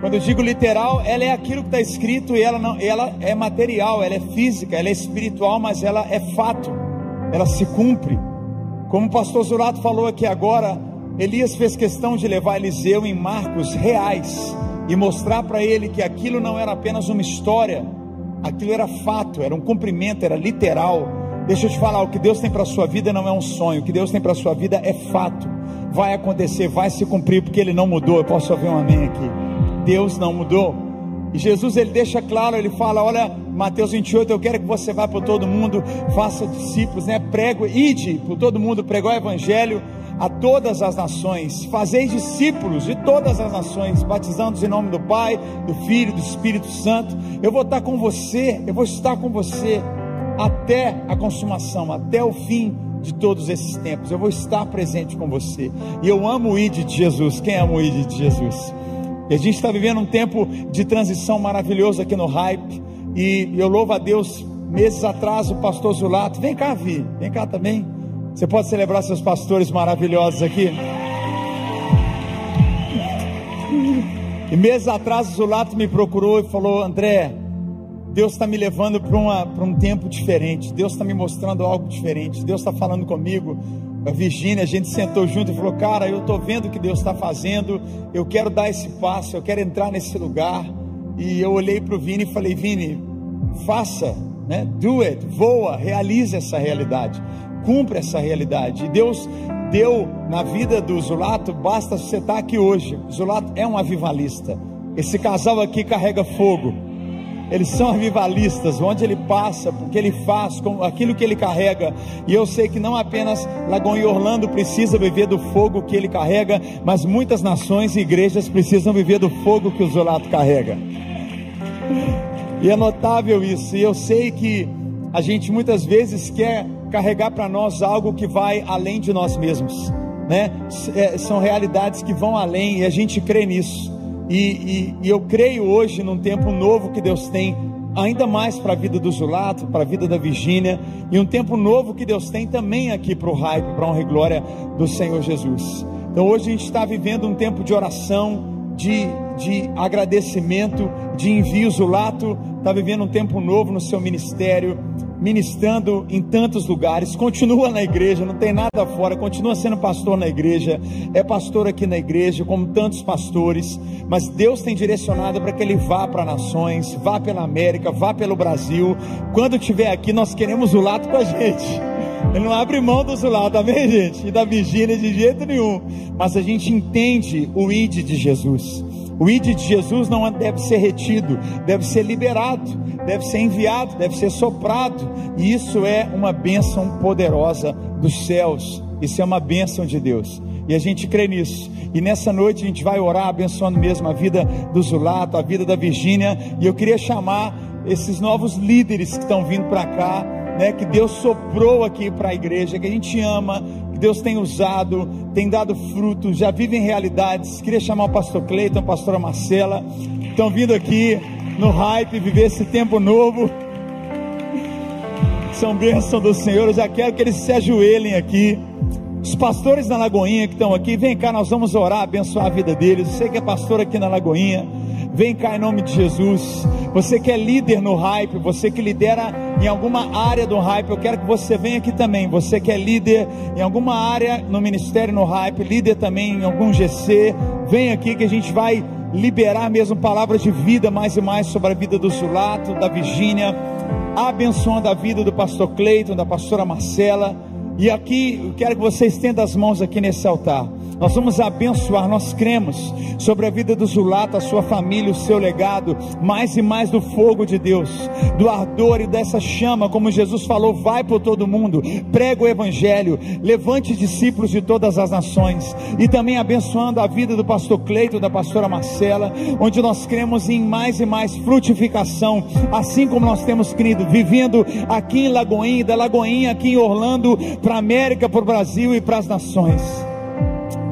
Quando eu digo literal, ela é aquilo que está escrito e ela não, ela é material, ela é física, ela é espiritual, mas ela é fato. Ela se cumpre. Como o pastor Zurato falou aqui agora, Elias fez questão de levar Eliseu em marcos reais e mostrar para ele que aquilo não era apenas uma história, aquilo era fato, era um cumprimento, era literal. Deixa eu te falar, o que Deus tem para a sua vida não é um sonho, o que Deus tem para a sua vida é fato. Vai acontecer, vai se cumprir, porque Ele não mudou. Eu posso ouvir um amém aqui. Deus não mudou. E Jesus ele deixa claro, ele fala: Olha, Mateus 28, eu quero que você vá por todo mundo, faça discípulos, né? Prego, ide por todo mundo, pregar o evangelho a todas as nações, fazei discípulos de todas as nações, batizando-os em nome do Pai, do Filho do Espírito Santo. Eu vou estar com você, eu vou estar com você até a consumação, até o fim de todos esses tempos. Eu vou estar presente com você. E eu amo o ID de Jesus. Quem ama o ID de Jesus? E a gente está vivendo um tempo de transição maravilhoso aqui no Hype. E eu louvo a Deus. Meses atrás, o pastor Zulato, vem cá, Vi, vem cá também. Você pode celebrar seus pastores maravilhosos aqui? E meses atrás, o Zulato me procurou e falou: André, Deus está me levando para um tempo diferente. Deus está me mostrando algo diferente. Deus está falando comigo. A Virgínia, a gente sentou junto e falou: Cara, eu estou vendo o que Deus está fazendo. Eu quero dar esse passo. Eu quero entrar nesse lugar. E eu olhei para o Vini e falei: Vini, faça, né? Do it, voa, realize essa realidade. Cumpra essa realidade. Deus deu na vida do Zulato, basta você estar aqui hoje. O Zulato é um avivalista. Esse casal aqui carrega fogo eles são avivalistas, onde ele passa, porque ele faz, com aquilo que ele carrega. E eu sei que não apenas Lagoa e Orlando precisa viver do fogo que ele carrega, mas muitas nações e igrejas precisam viver do fogo que o Zolato carrega. E é notável isso. E eu sei que a gente muitas vezes quer carregar para nós algo que vai além de nós mesmos, né? É, são realidades que vão além e a gente crê nisso. E, e, e eu creio hoje num tempo novo que Deus tem ainda mais para a vida do Zulato, para a vida da Virgínia, e um tempo novo que Deus tem também aqui para o hype, para a honra e glória do Senhor Jesus. Então hoje a gente está vivendo um tempo de oração, de, de agradecimento, de envio. Zulato está vivendo um tempo novo no seu ministério, ministrando em tantos lugares, continua na igreja, não tem nada fora, continua sendo pastor na igreja, é pastor aqui na igreja, como tantos pastores, mas Deus tem direcionado para que ele vá para nações, vá pela América, vá pelo Brasil. Quando estiver aqui, nós queremos o lado com a gente. Ele não abre mão do lado, amém, gente? E da Virgínia de jeito nenhum. Mas a gente entende o id de Jesus. O id de Jesus não deve ser retido, deve ser liberado, deve ser enviado, deve ser soprado. E isso é uma bênção poderosa dos céus. Isso é uma bênção de Deus. E a gente crê nisso. E nessa noite a gente vai orar abençoando mesmo a vida do Zulato, a vida da Virgínia. E eu queria chamar esses novos líderes que estão vindo para cá, né, que Deus soprou aqui para a igreja, que a gente ama, Deus tem usado, tem dado frutos, já vivem realidades. Queria chamar o pastor Cleiton, a pastora Marcela, estão vindo aqui no hype, viver esse tempo novo. São bênção do Senhor, eu já quero que eles se ajoelhem aqui. Os pastores da Lagoinha que estão aqui, vem cá, nós vamos orar, abençoar a vida deles. Você que é pastor aqui na Lagoinha, vem cá em nome de Jesus. Você que é líder no hype, você que lidera em alguma área do hype, eu quero que você venha aqui também. Você que é líder em alguma área no ministério no hype, líder também em algum GC, vem aqui que a gente vai liberar mesmo palavras de vida mais e mais sobre a vida do Zulato, da Virgínia, abençoando a vida do pastor Cleiton, da pastora Marcela. E aqui eu quero que você estenda as mãos aqui nesse altar. Nós vamos abençoar, nós cremos sobre a vida do Zulato, a sua família, o seu legado, mais e mais do fogo de Deus, do ardor e dessa chama, como Jesus falou, vai por todo mundo, prega o evangelho, levante discípulos de todas as nações, e também abençoando a vida do pastor Cleito, da pastora Marcela, onde nós cremos em mais e mais frutificação, assim como nós temos crido, vivendo aqui em Lagoinha, da Lagoinha aqui em Orlando, para a América, para o Brasil e para as nações.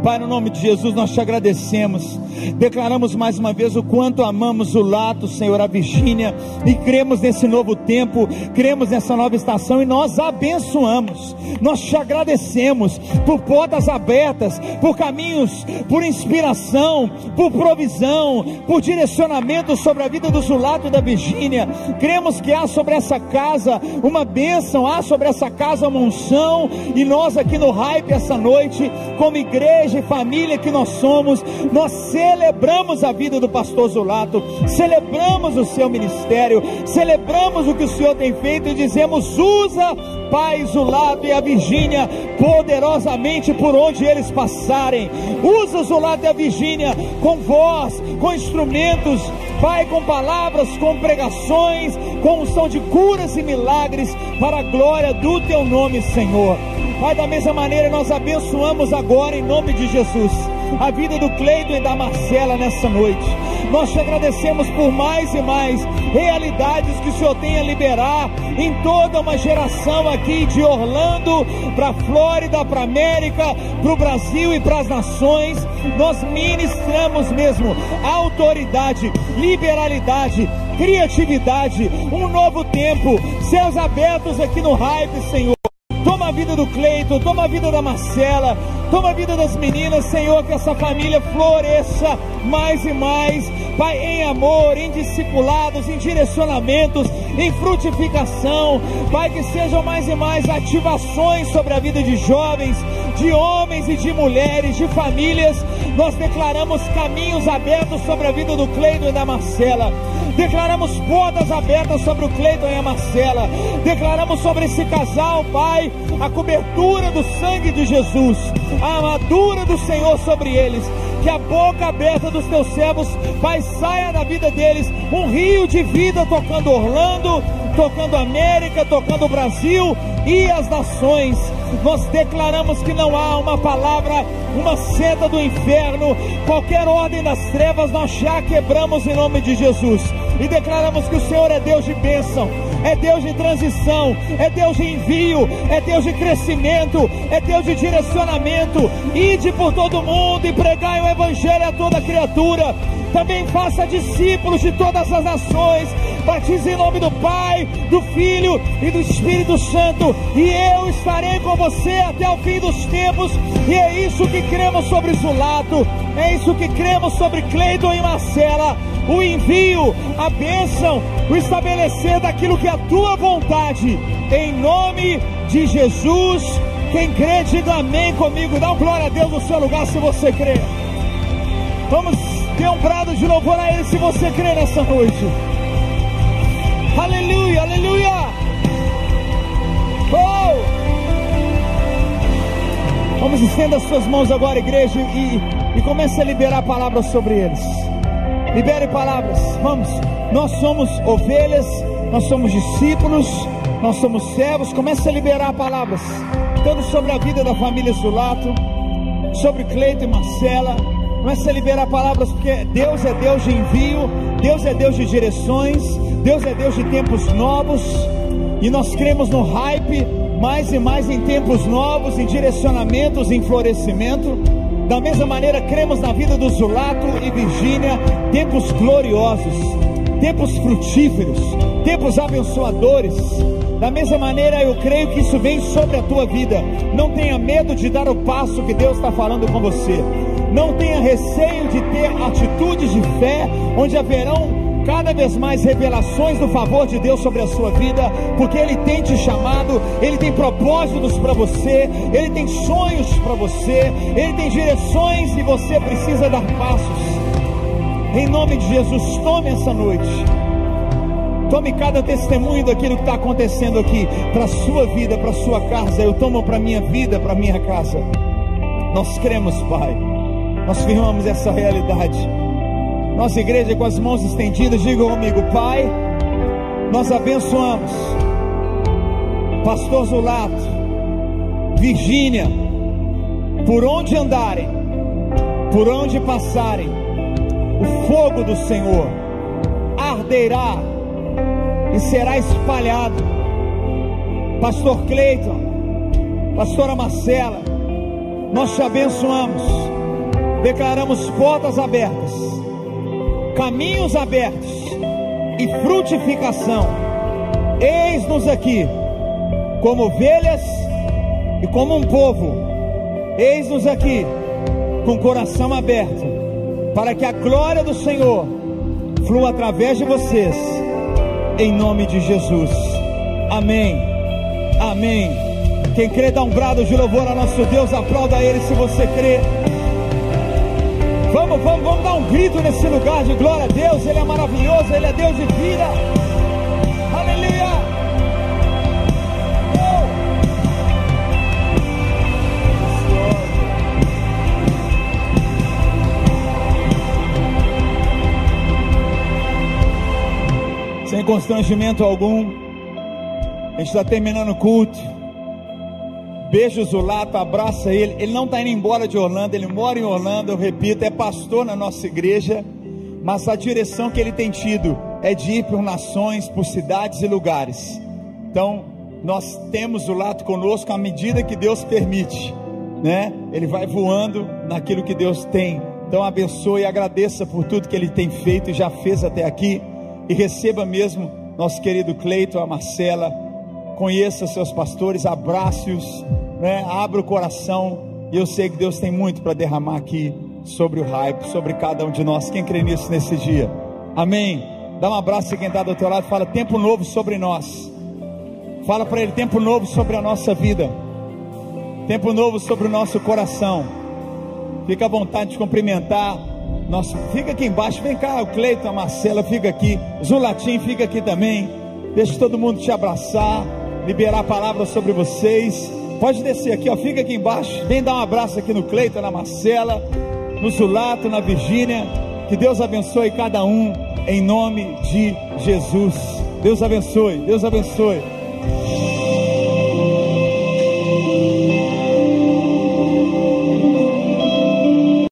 Pai, no nome de Jesus, nós te agradecemos. Declaramos mais uma vez o quanto amamos o Lato, Senhor, a Virgínia, e cremos nesse novo tempo, cremos nessa nova estação e nós abençoamos. Nós te agradecemos por portas abertas, por caminhos, por inspiração, por provisão, por direcionamento sobre a vida do Zulato e da Virgínia. Cremos que há sobre essa casa uma bênção, há sobre essa casa uma unção, e nós aqui no Hype essa noite, como igreja, e família que nós somos, nós celebramos a vida do pastor Zulato, celebramos o seu ministério, celebramos o que o Senhor tem feito e dizemos: usa Pai Zulato e a Virgínia poderosamente por onde eles passarem. Usa Zulato e a Virgínia com voz, com instrumentos, Pai, com palavras, com pregações, com unção de curas e milagres para a glória do teu nome, Senhor. Pai, da mesma maneira nós abençoamos agora em nome de Jesus a vida do Cleiton e da Marcela nessa noite. Nós te agradecemos por mais e mais realidades que o Senhor tem a liberar em toda uma geração aqui de Orlando para Flórida, para América, para o Brasil e para as nações. Nós ministramos mesmo autoridade, liberalidade, criatividade, um novo tempo, céus abertos aqui no hype, Senhor. Toma a vida do Cleito, toma a vida da Marcela, toma a vida das meninas, Senhor, que essa família floresça mais e mais, Pai, em amor, em discipulados, em direcionamentos, em frutificação, Pai, que sejam mais e mais ativações sobre a vida de jovens, de homens e de mulheres, de famílias. Nós declaramos caminhos abertos sobre a vida do Cleiton e da Marcela. Declaramos portas abertas sobre o Cleiton e a Marcela. Declaramos sobre esse casal, Pai, a cobertura do sangue de Jesus, a armadura do Senhor sobre eles. Que a boca aberta dos teus servos, Pai, saia da vida deles um rio de vida tocando Orlando, tocando América, tocando Brasil e as nações. Nós declaramos que não há uma palavra, uma seta do inferno, qualquer ordem das trevas, nós já quebramos em nome de Jesus e declaramos que o Senhor é Deus de bênção, é Deus de transição, é Deus de envio, é Deus de crescimento, é Deus de direcionamento. Ide por todo mundo e pregai o Evangelho a toda criatura. Também faça discípulos de todas as nações. Batize em nome do Pai, do Filho e do Espírito Santo. E eu estarei com você até o fim dos tempos. E é isso que cremos sobre Zulato. É isso que cremos sobre Cleiton e Marcela o envio, a bênção, o estabelecer daquilo que é a tua vontade, em nome de Jesus. Quem crê, diga amém comigo, dá um glória a Deus no seu lugar se você crê. Vamos ter um brado de louvor a Ele se você crê nessa noite. Aleluia, aleluia. Oh! Vamos estender as suas mãos agora, igreja, e, e comece a liberar palavras sobre eles. Libere palavras. Vamos. Nós somos ovelhas, nós somos discípulos, nós somos servos. Comece a liberar palavras. Tanto sobre a vida da família Zulato, sobre Cleito e Marcela. Comece a liberar palavras, porque Deus é Deus de envio, Deus é Deus de direções, Deus é Deus de tempos novos. E nós cremos no hype, mais e mais em tempos novos, em direcionamentos, em florescimento. Da mesma maneira, cremos na vida do Zulato e Virgínia, tempos gloriosos, tempos frutíferos, tempos abençoadores. Da mesma maneira, eu creio que isso vem sobre a tua vida. Não tenha medo de dar o passo que Deus está falando com você. Não tenha receio de ter atitudes de fé, onde haverão cada vez mais revelações do favor de Deus sobre a sua vida, porque Ele tem te chamado, Ele tem propósitos para você, Ele tem sonhos para você, Ele tem direções e você precisa dar passos. Em nome de Jesus, tome essa noite. Tome cada testemunho daquilo que está acontecendo aqui para a sua vida, para a sua casa. Eu tomo para a minha vida, para a minha casa. Nós cremos, Pai. Nós firmamos essa realidade. Nossa igreja com as mãos estendidas, diga comigo, Pai, nós abençoamos Pastor Zulato, Virgínia, por onde andarem, por onde passarem, o fogo do Senhor arderá e será espalhado. Pastor Cleiton, Pastora Marcela, nós te abençoamos, declaramos portas abertas caminhos abertos e frutificação. Eis-nos aqui, como ovelhas e como um povo. Eis-nos aqui, com coração aberto, para que a glória do Senhor flua através de vocês, em nome de Jesus. Amém. Amém. Quem crê, dá um brado de louvor a nosso Deus, aplauda Ele se você crê. Vamos, vamos, vamos dar um grito nesse lugar de glória a Deus. Ele é maravilhoso, Ele é Deus de vida. Aleluia. Sem constrangimento algum, a gente está terminando o culto. Beijo o Zulato, abraça ele. Ele não está indo embora de Orlando, ele mora em Orlando, eu repito, é pastor na nossa igreja. Mas a direção que ele tem tido é de ir por nações, por cidades e lugares. Então, nós temos o Lato conosco à medida que Deus permite, né? Ele vai voando naquilo que Deus tem. Então, abençoe e agradeça por tudo que ele tem feito e já fez até aqui. E receba mesmo nosso querido Cleito, a Marcela. Conheça seus pastores, abrace-os, né? abra o coração. E eu sei que Deus tem muito para derramar aqui sobre o hype, sobre cada um de nós. Quem crê nisso nesse dia? Amém. Dá um abraço a quem está do teu lado. Fala tempo novo sobre nós. Fala para ele tempo novo sobre a nossa vida. Tempo novo sobre o nosso coração. Fica à vontade de cumprimentar. Nosso, fica aqui embaixo. Vem cá, o Cleiton, a Marcela, fica aqui. Zulatim, fica aqui também. Deixa todo mundo te abraçar. Liberar a palavra sobre vocês. Pode descer aqui, ó. Fica aqui embaixo. Vem dar um abraço aqui no Cleiton, na Marcela no Zulato, na Virgínia. Que Deus abençoe cada um em nome de Jesus. Deus abençoe, Deus abençoe.